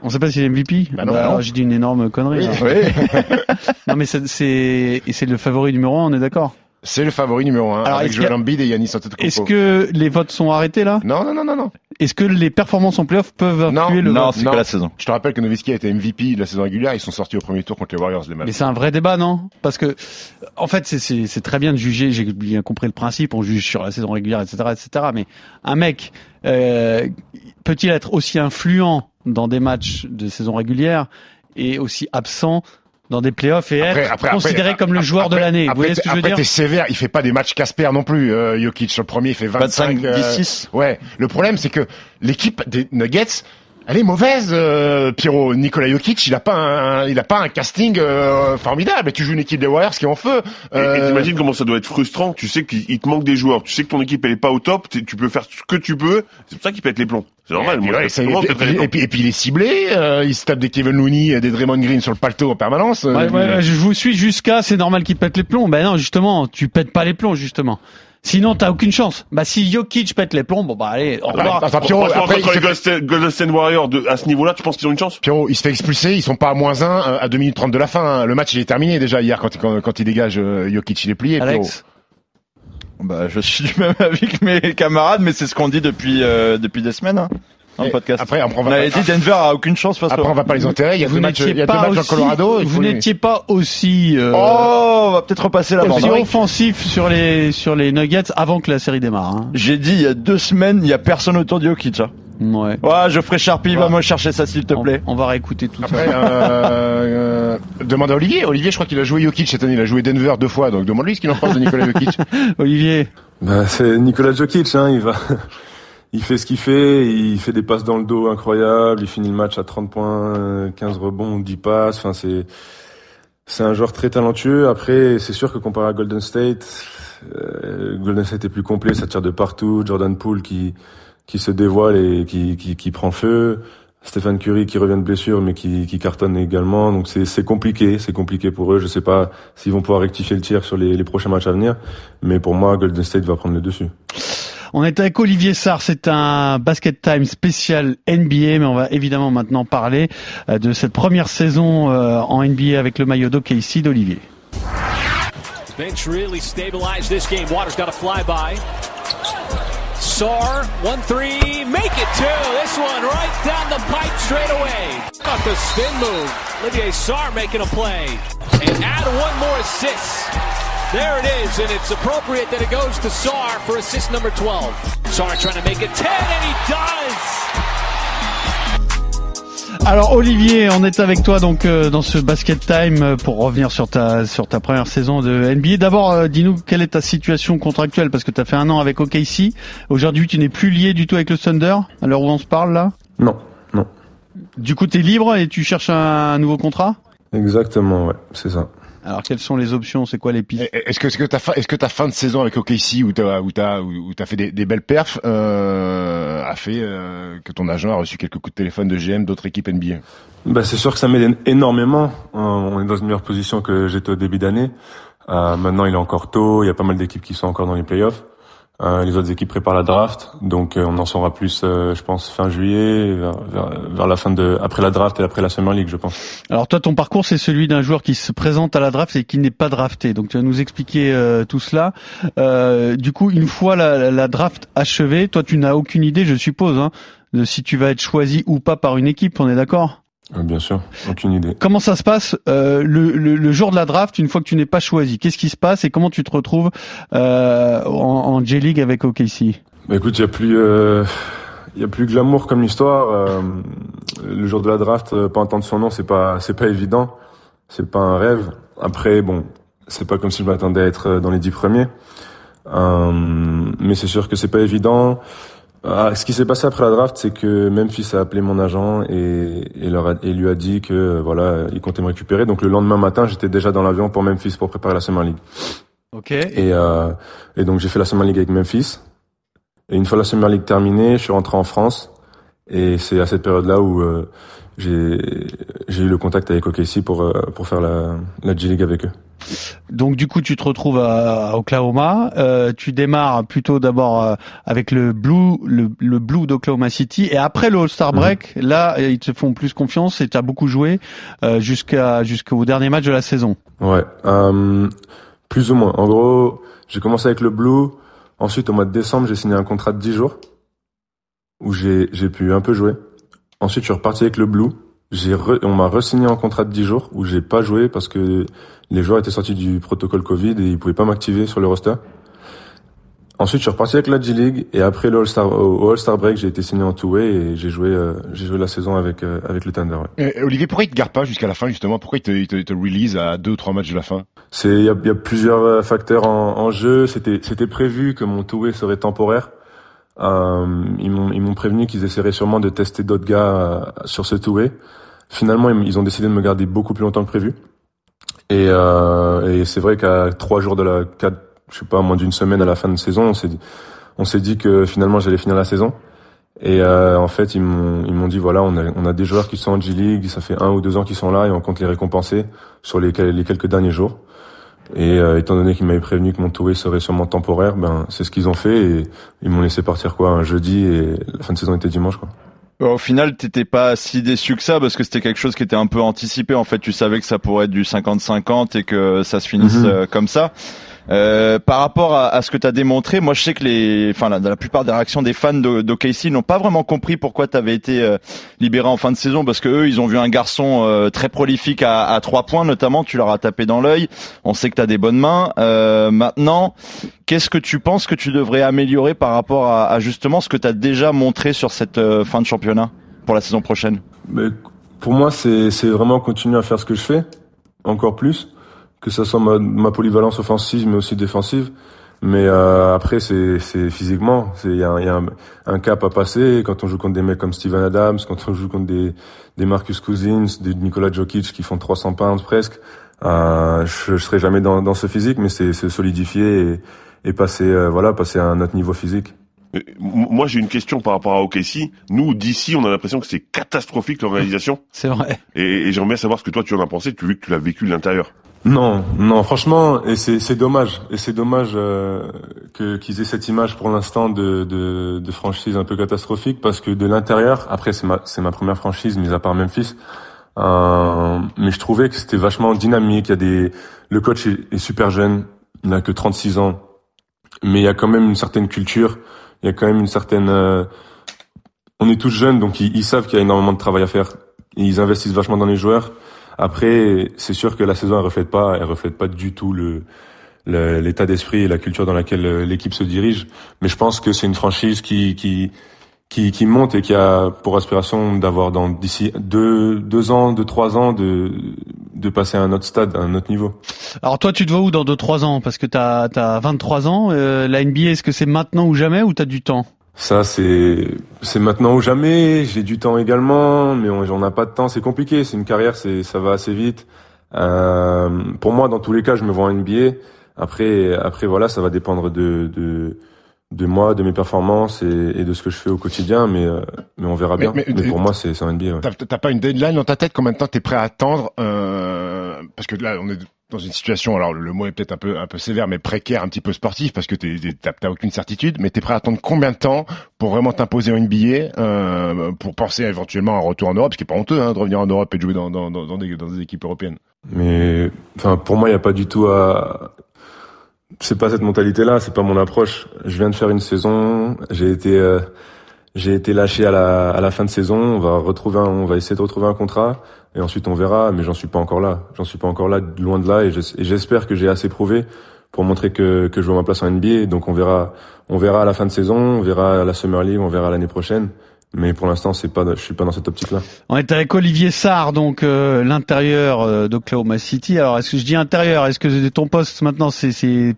On sait pas s'il est MVP Bah non. alors j'ai dit une énorme connerie. Oui. là. non mais c'est c'est le favori numéro un, on est d'accord? C'est le favori numéro un Alors, avec est-ce qu'il y a- Joel Embiid et Yannis Antetokounmpo. Est-ce que les votes sont arrêtés là? Non, non, non, non, non. Est-ce que les performances en playoff peuvent Non, influer le non, c'est non. que la saison. Je te rappelle que Nowitzki a été MVP de la saison régulière. Ils sont sortis au premier tour contre les Warriors, les Mais Mavs. c'est un vrai débat, non? Parce que, en fait, c'est très bien de juger. J'ai bien compris le principe. On juge sur la saison régulière, etc., etc. Mais un mec euh, peut-il être aussi influent dans des matchs de saison régulière et aussi absent dans des playoffs et Après- être après- considéré après- comme le joueur de l'année Vous voyez ce que je veux après, dire t'es sévère. Il fait pas des matchs Casper non plus. Euh, Jokic, le premier, il fait 25. 25, euh, 16. Ouais. Le problème, c'est que l'équipe des Nuggets, elle est mauvaise, euh, Pierrot. Nicolas Jokic, il a pas un, il a pas un casting euh, formidable. Et tu joues une équipe des Warriors qui est en feu. Et- Et Euh, t'imagines comment ça doit être frustrant. Tu sais qu'il il te manque des joueurs. Tu sais que ton équipe elle est pas au top. Tu peux faire ce que tu peux. C'est pour ça qu'il pète les plombs. C'est normal. Et puis, Moi, ouais, et, puis, plombs. et puis- et puis il est ciblé, euh, il se tape des Kevin Looney et des Draymond Green sur le paletot en permanence. euh, ouais, ouais, je vous suis jusqu'à c'est normal qu'il pète les plombs. Ben non, justement, tu pètes pas les plombs justement. Sinon, t'as aucune chance. Bah si Jokic pète les plombs, bon bah allez, au Attends, revoir. attends, Pierrot, Franchement, après, contre il les se fait- Golden State- Warriors de, à ce niveau-là, tu penses qu'ils ont une chance? Pierrot, il se fait expulser, ils sont pas à moins 1 à 2 minutes 30 de la fin. hein. Le match il est terminé déjà hier quand, quand, quand il dégage euh, Jokic, il est plié. Pierrot. Alex, Bah, je suis du même avis que mes camarades, mais c'est ce qu'on dit depuis euh, depuis des semaines hein, dans le Et podcast. Après, après, on on va avait pas, dit Denver a aucune chance face après, au. on va pas les enterrer. Il y a vous deux matchs, il y a deux en Colorado. vous les- n'étiez pas aussi, euh, Oh, on va peut-être repasser la bande. aussi offensif sur les sur les Nuggets avant que la série démarre. Hein. J'ai dit il y a deux semaines, il y a personne autour de Jokic. Hein. Ouais. Ouais, Geoffrey Sharpie, va Ouais. me chercher ça s'il te On, plaît. on va réécouter tout Après, ça. euh, euh, demande à Olivier. Olivier, je crois qu'il a joué Jokic cette année. Il a joué Denver deux fois, donc demande-lui ce qu'il en pense de Nicolas Jokic. Olivier, Bah, c'est Nicolas Jokic, hein, il va, il fait ce qu'il fait, il fait des passes dans le dos incroyables, il finit le match à 30 points, euh, 15 rebonds, 10 passes, enfin c'est, c'est un joueur très talentueux. Après, c'est sûr que comparé à Golden State, euh, Golden State est plus complet, ça tire de partout, Jordan Poole qui, qui se dévoile et qui, qui, qui prend feu. Stephen Curry qui revient de blessure mais qui, qui cartonne également. Donc c'est, c'est compliqué, c'est compliqué pour eux. Je sais pas s'ils vont pouvoir rectifier le tir sur les, les prochains matchs à venir. Mais pour moi, Golden State va prendre le dessus. On est avec Olivier Sarr. C'est un basket time spécial NBA, mais on va évidemment maintenant parler euh, de cette première saison euh, en NBA avec le maillot d'OKC d'Olivier. Bench really stabilized this game. Waters got a flyby. Sar, 1-3, make it two. This one right down the pipe straight away. Off the spin move. Olivier Sar making a play. And add one more assist. There it is, and it's appropriate that it goes to Sar for assist number 12. Sar trying to make it 10, and he does! Alors Olivier, on est avec toi donc euh, dans ce basket time euh, pour revenir sur ta sur ta première saison de NBA. D'abord, euh, dis-nous quelle est ta situation contractuelle parce que tu as fait un an avec OKC. Aujourd'hui, tu n'es plus lié du tout avec le Thunder à l'heure où on se parle là? Non, non. Du coup, tu es libre et tu cherches un, nouveau contrat? Exactement, ouais, c'est ça. Alors quelles sont les options? C'est quoi les pistes? Est-ce que, est-ce que ta fin, est-ce que ta fin de saison avec OKC où t'as, où t'as, où t'as fait des, des belles perfs, euh, a fait euh, que ton agent a reçu quelques coups de téléphone de GM d'autres équipes NBA Bah, c'est sûr que ça m'aide énormément. Euh, On est dans une meilleure position que j'étais au début d'année. Euh, maintenant, il est encore tôt. Il y a pas mal d'équipes qui sont encore dans les playoffs. Euh, les autres équipes préparent la draft, donc euh, on en saura plus, euh, je pense, fin juillet, vers, vers, vers, la fin de, après la draft et après la Summer League, je pense. Alors toi, ton parcours, c'est celui d'un joueur qui se présente à la draft et qui n'est pas drafté. Donc tu vas nous expliquer euh, tout cela. Euh, du coup, une fois la, la, draft achevée, toi, tu n'as aucune idée, je suppose, hein, de si tu vas être choisi ou pas par une équipe. On est d'accord? Bien sûr, aucune idée. Comment ça se passe euh, le, le, le, jour de la draft, une fois que tu n'es pas choisi? Qu'est-ce qui se passe et comment tu te retrouves euh, en, en J-League avec OKC bah Écoute, il y a plus, euh, y a plus glamour comme histoire. Euh, le jour de la draft, euh, pas entendre son nom, c'est pas, c'est pas évident. C'est pas un rêve. Après, bon, c'est pas comme si je m'attendais à être dans les dix premiers. mais c'est sûr que c'est pas évident. Ah, ce qui s'est passé après la draft, c'est que Memphis a appelé mon agent et, et, leur a, et lui a dit que voilà, il comptait me récupérer. Donc le lendemain matin, j'étais déjà dans l'avion pour Memphis pour préparer la Summer League. Ok. Et, euh, et donc j'ai fait la Summer League avec Memphis. Et une fois la Summer League terminée, je suis rentré en France. Et c'est à cette période-là où euh, j'ai j'ai eu le contact avec OKC pour euh, pour faire la la G League avec eux. Donc du coup, tu te retrouves à, à Oklahoma. Euh, tu démarres plutôt d'abord euh, avec le Blue, le, le Blue d'Oklahoma City, et après le All-Star Break, mmh. là, ils te font plus confiance et tu as beaucoup joué euh, jusqu'à jusqu'au dernier match de la saison. Ouais, euh, plus ou moins. En gros, j'ai commencé avec le Blue. Ensuite, au mois de décembre, j'ai signé un contrat de 10 jours où j'ai j'ai pu un peu jouer. Ensuite, je suis reparti avec le Blue. J'ai on m'a re-signé un contrat de 10 jours où j'ai pas joué parce que les joueurs étaient sortis du protocole Covid et ils pouvaient pas m'activer sur le roster. Ensuite, je suis reparti avec la G League et après le All-Star, au All-Star break, j'ai été signé en two-way et j'ai joué, euh, j'ai joué la saison avec euh, avec le Thunder. Ouais. Et, Olivier, pourquoi il te garde pas jusqu'à la fin justement? Pourquoi il te, il te, il te release à deux ou trois matchs de la fin? C'est il y a, y a, plusieurs euh, facteurs en, en jeu. C'était c'était prévu que mon two-way serait temporaire. Euh, ils m'ont prévenu qu'ils essaieraient sûrement de tester d'autres gars euh, sur ce two-way. Finalement, ils ont décidé de me garder beaucoup plus longtemps que prévu. Et, euh, et c'est vrai qu'à trois jours de la, quatre, je sais pas, moins d'une semaine à la fin de saison, on s'est dit, on s'est dit que finalement j'allais finir la saison. Et euh, en fait, ils m'ont, ils m'ont dit voilà, on a, on a des joueurs qui sont en G League, ça fait un ou deux ans qu'ils sont là et on compte les récompenser sur les, les quelques derniers jours. Et euh, étant donné qu'ils m'avaient prévenu que mon toué serait sûrement temporaire, ben c'est ce qu'ils ont fait et ils m'ont laissé partir quoi un jeudi et la fin de saison était dimanche quoi. Au final, t'étais pas si déçu que ça parce que c'était quelque chose qui était un peu anticipé. En fait, tu savais que ça pourrait être du 50-50 et que ça se finisse mm -hmm. comme ça. Euh, par rapport à, ce que tu as démontré, moi je sais que les, enfin la, plupart des réactions des fans d'OKC n'ont pas vraiment compris pourquoi tu avais été euh, libéré en fin de saison parce que eux ils ont vu un garçon euh, très prolifique à, à trois points notamment, tu leur as tapé dans l'œil. On sait que tu as des bonnes mains. Maintenant, qu'est-ce que tu penses que tu devrais améliorer par rapport à, justement ce que tu as déjà montré sur cette fin de championnat pour la saison prochaine? Pour moi, c'est vraiment continuer à faire ce que je fais encore plus que ce soit ma, ma, polyvalence offensive mais aussi défensive. Mais euh, après, c'est physiquement, il y a, y a un, un, cap à passer. Quand on joue contre des mecs comme Steven Adams, quand on joue contre des, des Marcus Cousins, des Nikola Jokic qui font 300 pounds presque, euh, je, je serai jamais dans, dans ce physique, mais c'est solidifier et, et passer, euh, voilà, passer à un autre niveau physique. Moi, j'ai une question par rapport à OKC. Nous, d'ici, on a l'impression que c'est catastrophique l'organisation. C'est vrai. Et, et j'aimerais bien savoir ce que toi, tu en as pensé, tu vu que tu l'as vécu de l'intérieur. Non, non, franchement, et c'est dommage, et c'est dommage euh, que qu'ils aient cette image pour l'instant de, de, de franchise un peu catastrophique, parce que de l'intérieur, après c'est ma c'est ma première franchise, mis à part Memphis, euh, mais je trouvais que c'était vachement dynamique. Il y a des, le coach est, est super jeune, il n'a que 36 ans, mais il y a quand même une certaine culture, il y a quand même une certaine, euh, on est tous jeunes, donc ils, savent qu'il y a énormément de travail à faire, ils investissent vachement dans les joueurs. Après, c'est sûr que la saison elle reflète pas, elle reflète pas du tout le l'état d'esprit et la culture dans laquelle l'équipe se dirige. Mais je pense que c'est une franchise qui qui, qui monte et qui a pour aspiration d'avoir dans d'ici deux deux ans, deux trois ans de de passer à un autre stade, à un autre niveau. Alors toi, tu te vois où dans deux trois ans? Parce que tu as, as 23 ans. Euh, la NBA, est-ce que c'est maintenant ou jamais ou tu as du temps? Ça, c'est c'est maintenant ou jamais. J'ai du temps également, mais on j'en a pas de temps. C'est compliqué. C'est une carrière, c'est ça va assez vite. Euh, pour moi, dans tous les cas, je me vois en NBA. Après, après voilà, ça va dépendre de, de de moi, de mes performances et, et, de ce que je fais au quotidien, mais euh, mais on verra bien. Mais, mais, pour moi, c'est un NBA. Ouais. T'as pas une deadline dans ta tête Combien de temps t'es prêt à attendre euh, Parce que là, on est dans une situation, alors le mot est peut-être un peu un peu sévère, mais précaire, un petit peu sportif, parce que t'as aucune certitude. Mais t'es prêt à attendre combien de temps pour vraiment t'imposer en NBA, euh, pour penser éventuellement à un retour en Europe, ce qui est pas honteux hein, de revenir en Europe et de jouer dans dans, dans, dans, des, dans des équipes européennes. Mais enfin, pour moi, il y a pas du tout à c'est pas cette mentalité-là, c'est pas mon approche. Je viens de faire une saison, j'ai été euh, j'ai été lâché à la à la fin de saison. On va retrouver, un, on va essayer de retrouver un contrat et ensuite on verra. Mais j'en suis pas encore là. J'en suis pas encore là, loin de là. Et j'espère que j'ai assez prouvé pour montrer que que je veux ma place en NBA. Donc on verra, on verra à la fin de saison, on verra à la Summer League, on verra l'année prochaine. Mais pour l'instant, c'est pas, je suis pas dans cette optique-là. On est avec Olivier Sarr, donc euh, l'intérieur euh, d'Oklahoma City. Alors, est-ce que je dis intérieur? Est-ce que ton poste maintenant, c'est,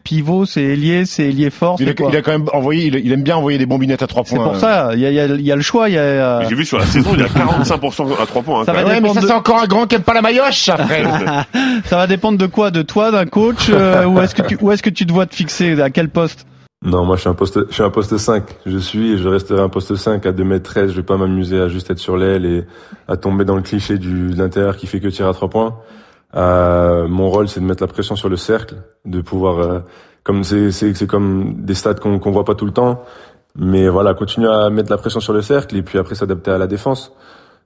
pivot, c'est ailier, c'est ailier fort il a, il a, quand même envoyé, il, aime bien envoyer des bombinettes à trois points. C'est pour ça. Il y a, il y, a, il y a le choix. Il y a. J'ai vu sur la saison, il a 45% à trois points. Hein, ça va ouais, mais ça c'est encore un grand qui aime pas la maillotche, après. ça va dépendre de quoi? De toi, d'un coach euh, Ou est-ce que tu, où est-ce que tu te vois te fixer? À quel poste? Non, moi je suis un poste, je suis un poste 5. Je suis et je resterai un poste 5 à 2 m 13. Je vais pas m'amuser à juste être sur l'aile et à tomber dans le cliché du de l'intérieur qui fait que tirer à trois points. Euh, mon rôle c'est de mettre la pression sur le cercle, de pouvoir, euh, comme c'est c'est c'est comme des stats qu'on qu'on voit pas tout le temps, mais voilà, continuer à mettre la pression sur le cercle et puis après s'adapter à la défense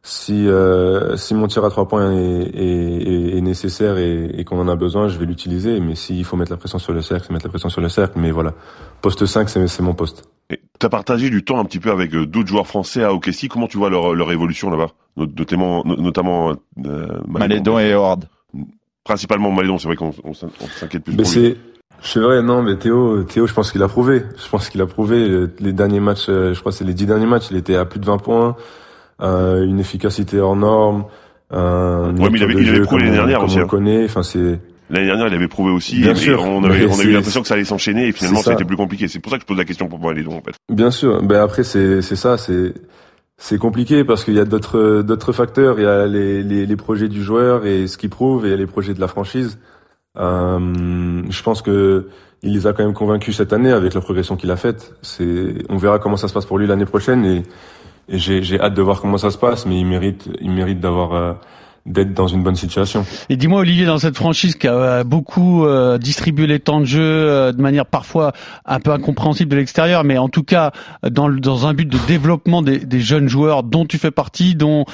si euh, si mon tir à trois points est, est, est nécessaire et, et qu'on en a besoin, je vais l'utiliser. Mais s'il faut mettre la pression sur le cercle, c'est mettre la pression sur le cercle. Mais voilà, poste 5, c'est mon poste. Tu as partagé du temps un petit peu avec euh, d'autres joueurs français à OKC. Comment tu vois leur, leur évolution là-bas, notamment notamment euh, Malédon et Howard. Principalement Malédon, c'est vrai qu'on s'inquiète plus. Mais c'est c'est vrai, non, mais Théo, Théo, je pense qu'il a prouvé. Je pense qu'il a prouvé les derniers matchs. Euh, je crois c'est les dix derniers matchs. Il était à plus de 20 points euh, une efficacité hors norme. Euh, ouais, mais il avait, il avait prouvé l'année dernière aussi. On hein. connaît, enfin c'est. L'année dernière, il avait prouvé aussi. Bien et sûr, on, avait, on a eu l'impression que ça allait s'enchaîner et finalement, ça a été plus compliqué. C'est pour ça que je pose la question pour moi les deux en fait. Bien sûr. Ben après, c'est c'est ça, c'est c'est compliqué parce qu'il y a d'autres d'autres facteurs. Il y a les, les, les projets du joueur et ce qu'il prouve et il y a les projets de la franchise. Euh, je pense que il les a quand même convaincus cette année avec la progression qu'il a faite. C'est, on verra comment ça se passe pour lui l'année prochaine et et j'ai hâte de voir comment ça se passe, mais il mérite, il mérite d'avoir euh, d'être dans une bonne situation. Et dis-moi Olivier, dans cette franchise qui a euh, beaucoup euh, distribué les temps de jeu de manière parfois un peu incompréhensible de l'extérieur, mais en tout cas dans, dans un but de développement des, des jeunes joueurs dont tu fais partie, dont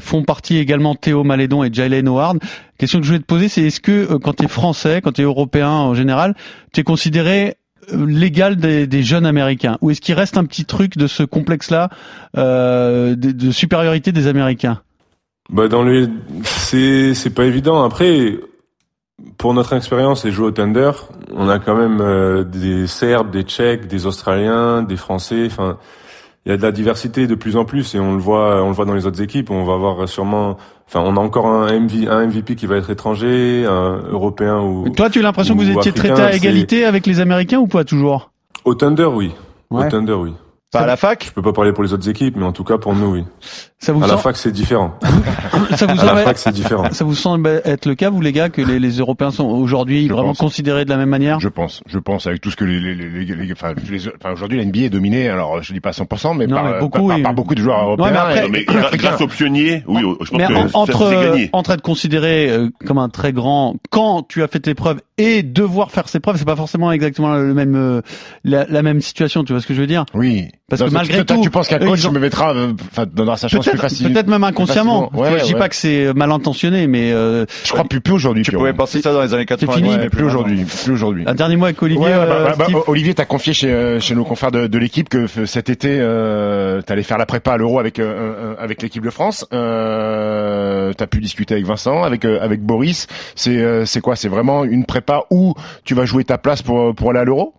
font partie également Théo Malédon et Jalen Howard. Question que je voulais te poser, c'est est-ce que quand tu es français, quand tu es européen en général, tu es considéré légal des, jeunes américains? Ou est-ce qu'il reste un petit truc de ce complexe-là euh, de, de, supériorité des Américains? Bah dans les c'est c'est pas évident. Après, pour notre expérience et jouer au Thunder, on a quand même euh, des Serbes, des Tchèques, des Australiens, des Français. Enfin, il y a de la diversité de plus en plus et on le voit, on le voit dans les autres équipes. On va avoir sûrement, enfin, on a encore un, MV, un MVP qui va être étranger, un européen ou. toi, tu as l'impression que vous étiez traité à égalité avec les Américains ou pas toujours? Au Thunder, oui. Au Thunder, oui. Pas à la fac Je peux pas parler pour les autres équipes, mais en tout cas pour nous, oui. Ça vous à la fac, c'est différent. ça vous à la fac, c'est différent. Ça vous semble être le cas, vous les gars, que les, les Européens sont aujourd'hui vraiment considérés de la même manière Je pense. Je pense avec tout ce que les, les, les, les enfin, enfin aujourd'hui la NBA est dominée. Alors je dis pas 100%, mais, par, beaucoup, par, par, beaucoup de joueurs européens. Ouais, mais, après, mais grâce aux pionniers, oui, je pense que entre gagné. entre être considéré euh, comme un très grand quand tu as fait tes preuves et devoir faire ses preuves, c'est pas forcément exactement le même euh, la, la, même situation. Tu vois ce que je veux dire? Oui. Parce que malgré tout, tu penses qu'un coach me mettra, euh, enfin, donnera sa chance plus facile. Peut-être même inconsciemment. Ouais, je dis pas que c'est mal intentionné, mais euh, je crois plus plus aujourd'hui. Tu pouvais penser ça dans les années 90, fini, mais plus aujourd'hui. Plus aujourd'hui. Un dernier mot avec Olivier. Bah, bah, bah, Olivier, t'as confié chez, chez nos confrères de, de l'équipe que cet été, euh, t'allais faire la prépa à l'Euro avec avec l'équipe de France. Euh, t'as pu discuter avec Vincent, avec avec Boris. C'est c'est quoi? C'est vraiment une prépa où tu vas jouer ta place pour pour aller à l'Euro?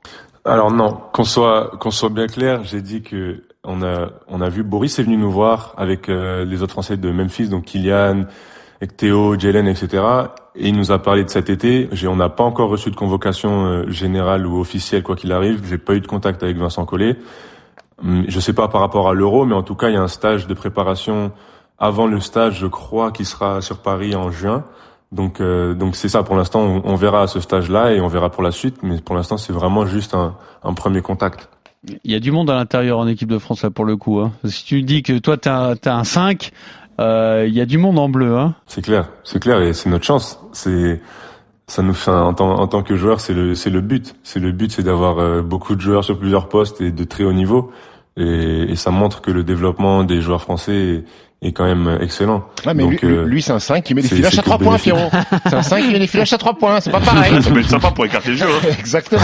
Alors non, qu'on soit qu'on soit bien clair, j'ai dit que on a on a vu Boris est venu nous voir avec euh, les autres Français de Memphis, donc Kylian, Théo, Jalen, etc. Et il nous a parlé de cet été. On n'a pas encore reçu de convocation euh, générale ou officielle quoi qu'il arrive. J'ai pas eu de contact avec Vincent Collet. Hum, je sais pas par rapport à l'Euro, mais en tout cas il y a un stage de préparation avant le stage, je crois, qui sera sur Paris en juin. Donc, euh, donc c'est ça. Pour l'instant, on, on verra à ce stage-là et on verra pour la suite. Mais pour l'instant, c'est vraiment juste un, un premier contact. Il y a du monde à l'intérieur en équipe de France là pour le coup. Hein. Si tu dis que toi un, t'es un 5, euh, il y a du monde en bleu. Hein. C'est clair, c'est clair et c'est notre chance. C'est ça nous fait en tant, en tant que joueur, c'est le c'est le but. C'est le but, c'est d'avoir euh, beaucoup de joueurs sur plusieurs postes et de très haut niveau. Et, et ça montre que le développement des joueurs français est, est quand même excellent. Ouais, mais Donc, lui, euh, lui, c'est un 5 qui met des filages à 3 que points. Pierrot. C'est un 5 qui met des filages à 3 points, c'est pas pareil. Ça peut être sympa pour écarter le jeu. Hein. Exactement.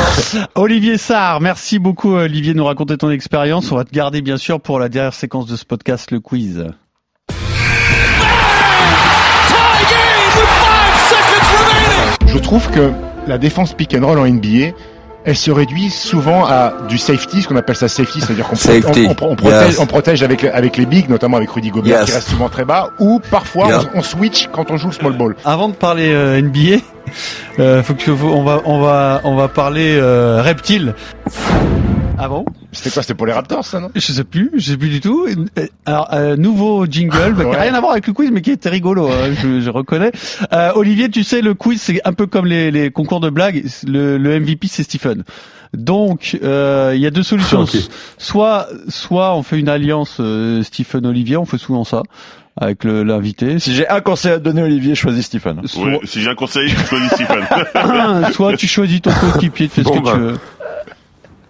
Olivier Sarr, merci beaucoup Olivier de nous raconter ton expérience. On va te garder bien sûr pour la dernière séquence de ce podcast, le quiz. Je trouve que la défense pick and roll en NBA, elle se réduit souvent à du safety, ce qu'on appelle ça safety, c'est-à-dire qu'on pro- Safety. on, on- on protège, Yes. on protège avec, avec les bigs, notamment avec Rudy Gobert Yes. qui reste souvent très bas, ou parfois Yeah. on, on switch quand on joue le small ball. Avant de parler euh, NBA, euh, faut que on va on va on va parler euh, reptile. Ah bon C'était quoi C'était pour les Raptors, ça, non? Je sais plus, je sais plus du tout. Euh, Alors euh, nouveau jingle, bah, qui a Ouais. rien à voir avec le quiz, mais qui était rigolo, hein, je, je reconnais. Euh, Olivier, tu sais, le quiz c'est un peu comme les, les concours de blagues. Le, le MVP c'est Stephen. Donc euh, il y a deux solutions. Soit soit on fait une alliance euh, Stephen Olivier, on fait souvent ça avec le- l'invité. Si j'ai un conseil à donner, Olivier, choisis Stephen. Soit, Ouais, si j'ai un conseil, je choisis Stephen. soit tu choisis ton coéquipier, tu fais ce que bah. tu veux.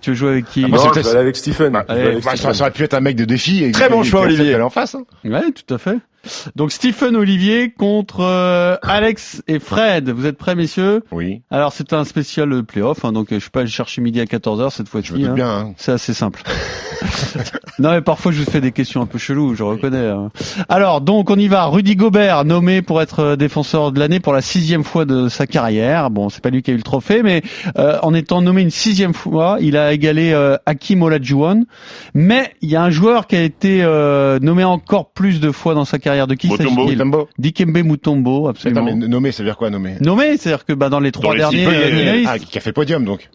Tu veux jouer avec qui bah, Non, c'est je peut-être- vais aller avec Stephen. Bah, Je vais allez, avec bah, ça, Stephen. ça aurait pu être un mec de défi. Et Très bon choix, Olivier. En face. Hein. Ouais, tout à fait. Donc Stephen Olivier contre euh, Alex et Fred. Vous êtes prêts, messieurs? Oui, Alors c'est un spécial playoff, hein, donc euh, je suis pas allé chercher midi à 14h cette je fois-ci. me doute hein. bien. Hein. C'est assez simple. non mais parfois je vous fais des questions un peu cheloues, je reconnais. hein. Alors donc on y va. Rudy Gobert nommé pour être euh, défenseur de l'année pour la sixième fois de sa carrière. Bon c'est pas lui qui a eu le trophée, mais euh, en étant nommé une sixième fois, il a égalé euh, Hakim Olajuwon. Mais il y a un joueur qui a été euh, nommé encore plus de fois dans sa carrière. De qui s'agit-il Mutombo. Dikembe Mutombo, absolument. Attends, mais nommer, ça veut dire quoi nommer Nommé, c'est-à-dire que bah, dans les trois les derniers six euh, Ah, qui a fait le podium donc.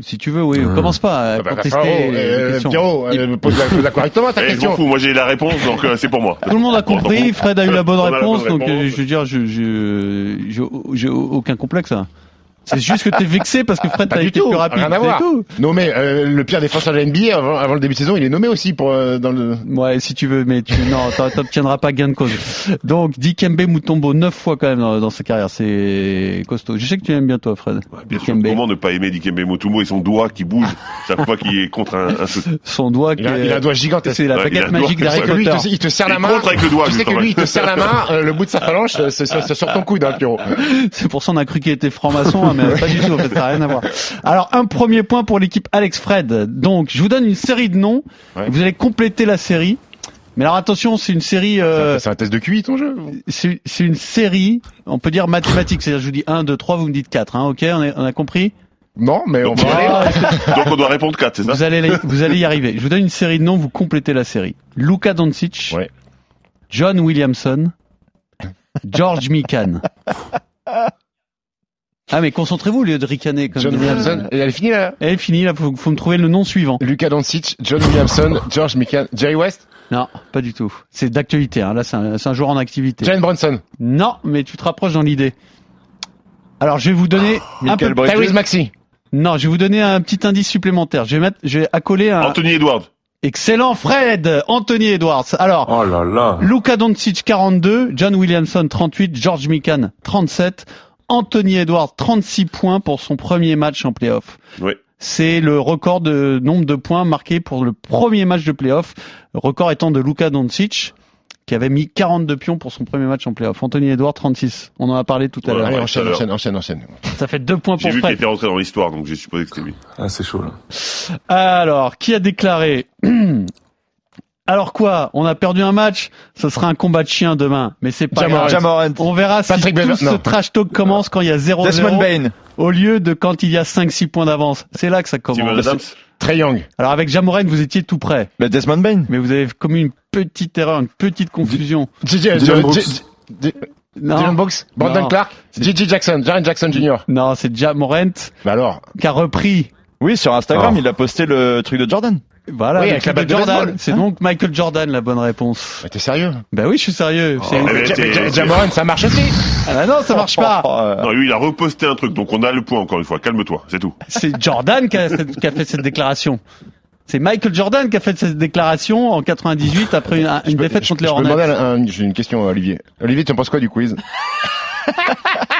Si tu veux, oui, Mmh. commence pas à Ah, bah, contester euh. Pierrot, euh, pose la, pose la correctement ta Eh, question. fous, moi j'ai la réponse, donc euh, c'est pour moi. Tout le monde a compris, Fred a eu la bonne On a la réponse, bonne donc euh, réponse. je veux dire, je, j'ai aucun complexe. hein. C'est juste que t'es vexé parce que Fred Pas a du été tout, plus rapide. rien à voir. tout. Nommé euh, le pire défenseur de la NBA avant, avant le début de saison, il est nommé aussi pour euh, dans le. Ouais, si tu veux, mais tu, non, t'obtiendras pas gain de cause. Donc, Dikembe Mutombo, neuf fois quand même dans, dans sa carrière, c'est costaud. Je sais que tu aimes bien toi, Fred. Bien sûr, comment ne pas aimer Dikembe Mutombo et son doigt qui bouge chaque fois qu'il est contre un, un. Son doigt Il qui a, est- il a un doigt gigantesque. c'est la Ouais, il a baguette un doigt magique d'Harry Lui, il Potter. te, il te serre Il la main. contre avec le doigt, tu sais que lui, il te serre la main, euh, le bout de sa phalange, euh, c'est sur ton coude, hein, Pierrot. C'est pour ça on a cru qu'il était franc-maçon, mais pas du tout, en fait, ça n'a rien à voir. Alors, un premier point pour l'équipe Alex Fred. Donc, je vous donne une série de noms, Ouais. vous allez compléter la série. Mais alors attention, c'est une série, euh, C'est un test de QI, ton jeu. c'est une série, on peut dire mathématique, c'est-à-dire je vous dis 1, 2, 3, vous me dites 4, hein, ok, on, est- on a compris? Non, mais on va. Ah, Donc on doit répondre 4, c'est ça? Vous, allez, vous allez y arriver. Je vous donne une série de noms, vous complétez la série. Luka Doncic, Ouais. John Williamson, George Mikan. Ah mais concentrez-vous au lieu de ricaner comme John Williamson. Et elle est finie là. Elle est finie, là, faut, faut me trouver le nom suivant. Luka Doncic, John Williamson, George Mikan, Jerry West, Non, pas du tout. C'est d'actualité, hein. là c'est un, c'est un joueur en activité. Jalen Brunson, Non, mais tu te rapproches dans l'idée. Alors je vais vous donner un Michael peu... Bridges. Tyrese Maxey. Non, je vais vous donner un petit indice supplémentaire. Je vais mettre, je vais accoler un Anthony Edwards. excellent Fred, Anthony Edwards. Alors, Oh là là. Luka Doncic 42, John Williamson 38, George Mikan 37, Anthony Edwards 36 points pour son premier match en playoff. Oui. C'est le record de nombre de points marqués pour le premier match de playoff. Le record étant de Luka Doncic, qui avait mis 42 pions pour son premier match en playoff. Anthony Edwards 36. On en a parlé tout à l'heure. Allez, enchaîne, enchaîne, enchaîne, enchaîne. Ça fait deux points J'ai pour vu qu'il Fred. était rentré dans l'histoire, donc j'ai supposé que c'était lui. Ah, c'est chaud là. Alors, qui a déclaré Alors quoi On a perdu un match Ce sera un combat de chien demain. Mais c'est pas Jamorant. grave. Jamorant. On verra si Patrick tout Bever- ce non. trash talk commence quand il y a 0-0 Desmond Bain. au lieu de quand il y a 5-6 points d'avance. C'est là que ça commence. Trey Young. Alors avec Jamoren, vous étiez tout près. Mais Desmond Bain. Mais vous avez commis une petite erreur, une petite confusion. JJ Dylan Brooks. Non, Brandon Non. Clark, J.J. Jackson, Jaren Jackson Jr. non c'est Jamorent alors, qui a repris. Oui, sur Instagram, Oh. il a posté le truc de Jordan. Voilà, Oui, avec la de batte de Jordan. C'est donc Michael Jordan la bonne réponse. Mais T'es sérieux? Bah oui, je suis sérieux. Oh, mais Jamoran, ça marche aussi Ah non, ça marche pas. Euh, Non, lui, il a reposté un truc, donc on a le point encore une fois. Calme-toi, c'est tout. C'est Jordan qui a, cette- qui a fait cette déclaration. C'est Michael Jordan qui a fait cette déclaration en 98 après une, une défaite Je- contre les je peux demander Hornets. J'ai une question à Olivier. Olivier, tu en penses quoi du quiz?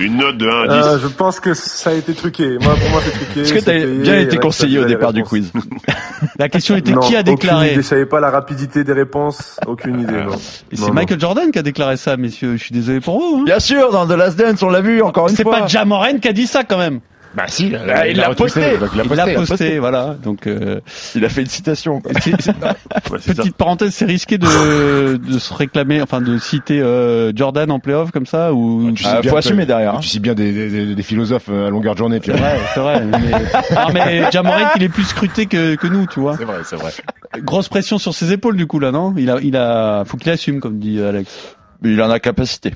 Une note de 1 à 10. Euh, je pense que ça a été truqué. Moi, pour moi, c'est truqué. Est-ce que c'est t'as bien été conseillé au départ du quiz La question était Non, qui a Aucune déclaré idée. Je savais pas la rapidité des réponses. Aucune idée. Non. Et C'est Michael Jordan qui a déclaré ça, messieurs. Je suis désolé pour vous. Hein. Bien sûr, dans The Last Dance, on l'a vu encore une C'est fois. pas Jamoran qui a dit ça quand même. Bah si, Ah, il l'a retweeté, posté. donc Il l'a l'a posté. posté, voilà. Donc euh, Il a fait une citation. Ouais, ça. petite parenthèse, c'est risqué de, de se réclamer, enfin de citer euh, Jordan en playoff comme ça ou? Tu sais Ah, bien faut que- assumer derrière. hein. Tu sais bien des, des, des- des philosophes euh, à longueur de journée. C'est vrai, c'est vrai. Mais, non, mais Jamoran, il est plus scruté que, que nous, tu vois. C'est vrai, c'est vrai. Grosse pression sur ses épaules du coup là, non? Il a, il a, faut qu'il assume comme dit Alex. Mais il en a capacité.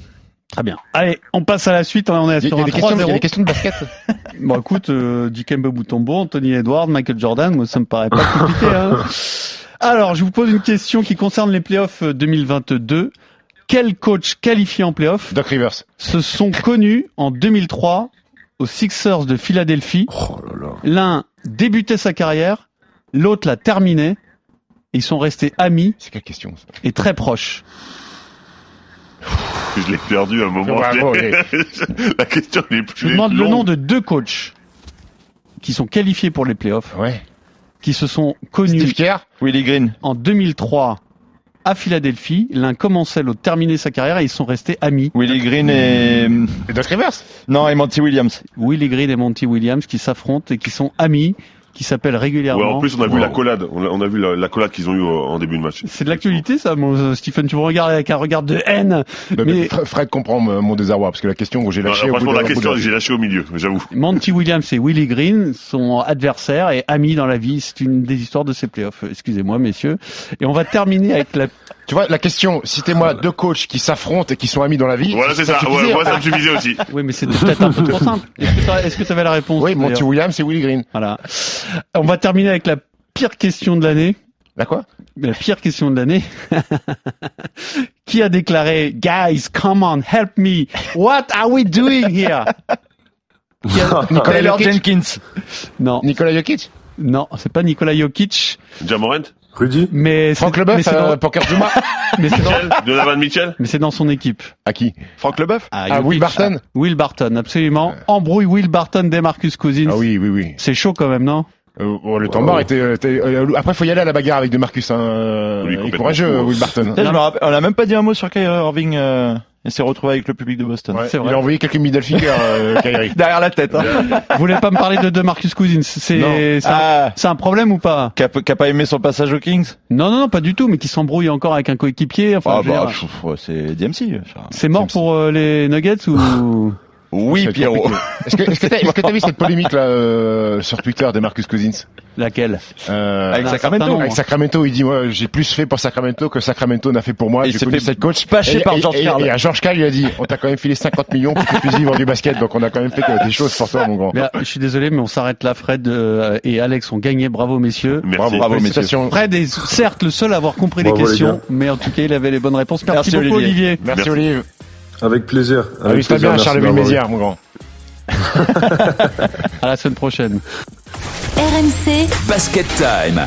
Très bien. Allez, on passe à la suite. On est Il y sur a un des questions, il y a 3-0. des questions de basket. Bon, écoute, euh, Dikembe Mutombo, Anthony Edwards, Michael Jordan, moi ça me paraît pas compliqué. Hein. Alors, je vous pose une question qui concerne les playoffs 2022. Quels coachs qualifiés en playoffs Doc Rivers. se sont connus en 2003 aux Sixers de Philadelphie? Oh là là. L'un débutait sa carrière, l'autre l'a terminée. Ils sont restés amis C'est quelle question ça? et très proches. Je l'ai perdu à un moment. Bravo, La question elle est plus. Je demande le nom de deux coachs qui sont qualifiés pour les playoffs, Ouais. qui se sont connus Steve Kerr. Willie Green. en 2003 à Philadelphie. L'un commençait, l'autre terminait sa carrière et ils sont restés amis. Willie Green et... Et Doc Rivers? Non, et Monty Williams. Willie Green et Monty Williams qui s'affrontent et qui sont amis, qui s'appellent Ouais, régulièrement. en plus, on a vu la collade. On a, on a vu la, la collade qu'ils ont eu au- en début de match. C'est de l'actualité ça, mon euh, Stephen. Tu me regardes avec un regard de haine. Mais- Fred- Fred comprend mon désarroi parce que la question que j'ai Non, lâchée. au franchement, bout la question, j'ai lâché au milieu, j'avoue. Monty Williams et Willie Green sont adversaires et amis dans la vie. C'est une des histoires de ces playoffs. Excusez-moi, messieurs. Et on va terminer avec la. Tu vois, la question, citez-moi deux coachs qui s'affrontent et qui sont amis dans la vie. Voilà, c'est ça. suffisait, Ouais, moi, ça me suffisait aussi. Oui, mais c'était peut-être un peu trop simple. Est-ce que tu avais la réponse Oui, Monty Williams et Willie Green. Voilà. On va terminer avec la pire question de l'année. La quoi? La pire question de l'année. Qui a déclaré Guys, come on, help me. What are we doing here? Qui a- Nicolas Jokic Jenkins. Non, Nicolas Jokic? Non, c'est pas Nicolas Jokic, Jamorant Rudy mais c'est- Franck Leboeuf, c'est euh, dans, Poker Zuma mais c'est dans- Mitchell Donovan Mitchell mais c'est dans son équipe. À qui? Franck Leboeuf. Ah, Jokic. Will Barton Will Barton, absolument. Embrouille Will Barton des Marcus Cousins. Ah oui, oui, oui. C'est chaut quand même, non? Euh, oh, le temps mort était, était- euh, après, faut y aller à la bagarre avec De Marcus. Hein. Oui, il est complètement courageux, Will Barton. Putain, je me rappelle- on a même pas dit un mot sur Kyrie Irving. Euh, et s'est retrouvé avec le public de Boston. Ouais, c'est il vrai. a envoyé quelques middle fingers, euh. Derrière la tête. Hein. Vous voulez pas me parler de, de Marcus Cousins? C'est un, Ah, c'est un problème ou pas? Qui a, pas aimé son passage aux Kings? Non, non, non, pas du tout, mais qui s'embrouille encore avec un coéquipier. Enfin, Ah bah, c'est DMC. c'est mort pour euh, les Nuggets ou? Oui, Pierrot. Est-ce que est-ce que t'as vu cette polémique là euh, sur Twitter de Marcus Cousins? Laquelle? Euh, Avec un Sacramento. Avec Sacramento, il dit moi j'ai plus fait pour Sacramento que Sacramento n'a fait pour moi. J'ai s'est connu fait cette coach. Et- par George Karl. Et à George Karl, il a dit on t'a quand même filé 50 millions pour que tu puisses vivre du basket, donc on a quand même fait des choses pour toi, mon grand. Mais, Je suis désolé, mais on s'arrête là. Fred euh, et Alex ont gagné. Bravo, messieurs. Merci. Bravo, Bravo, messieurs. Fred est certes le seul à avoir compris les Bravo, les questions, mais en tout cas, il avait les bonnes réponses. Merci, Merci, beaucoup, Olivier. Olivier. Merci, Merci. Avec plaisir. Avec Amuse-toi plaisir, bien, merci Charleville-Mézières, mon grand. À la semaine prochaine. RMC, Basket Time.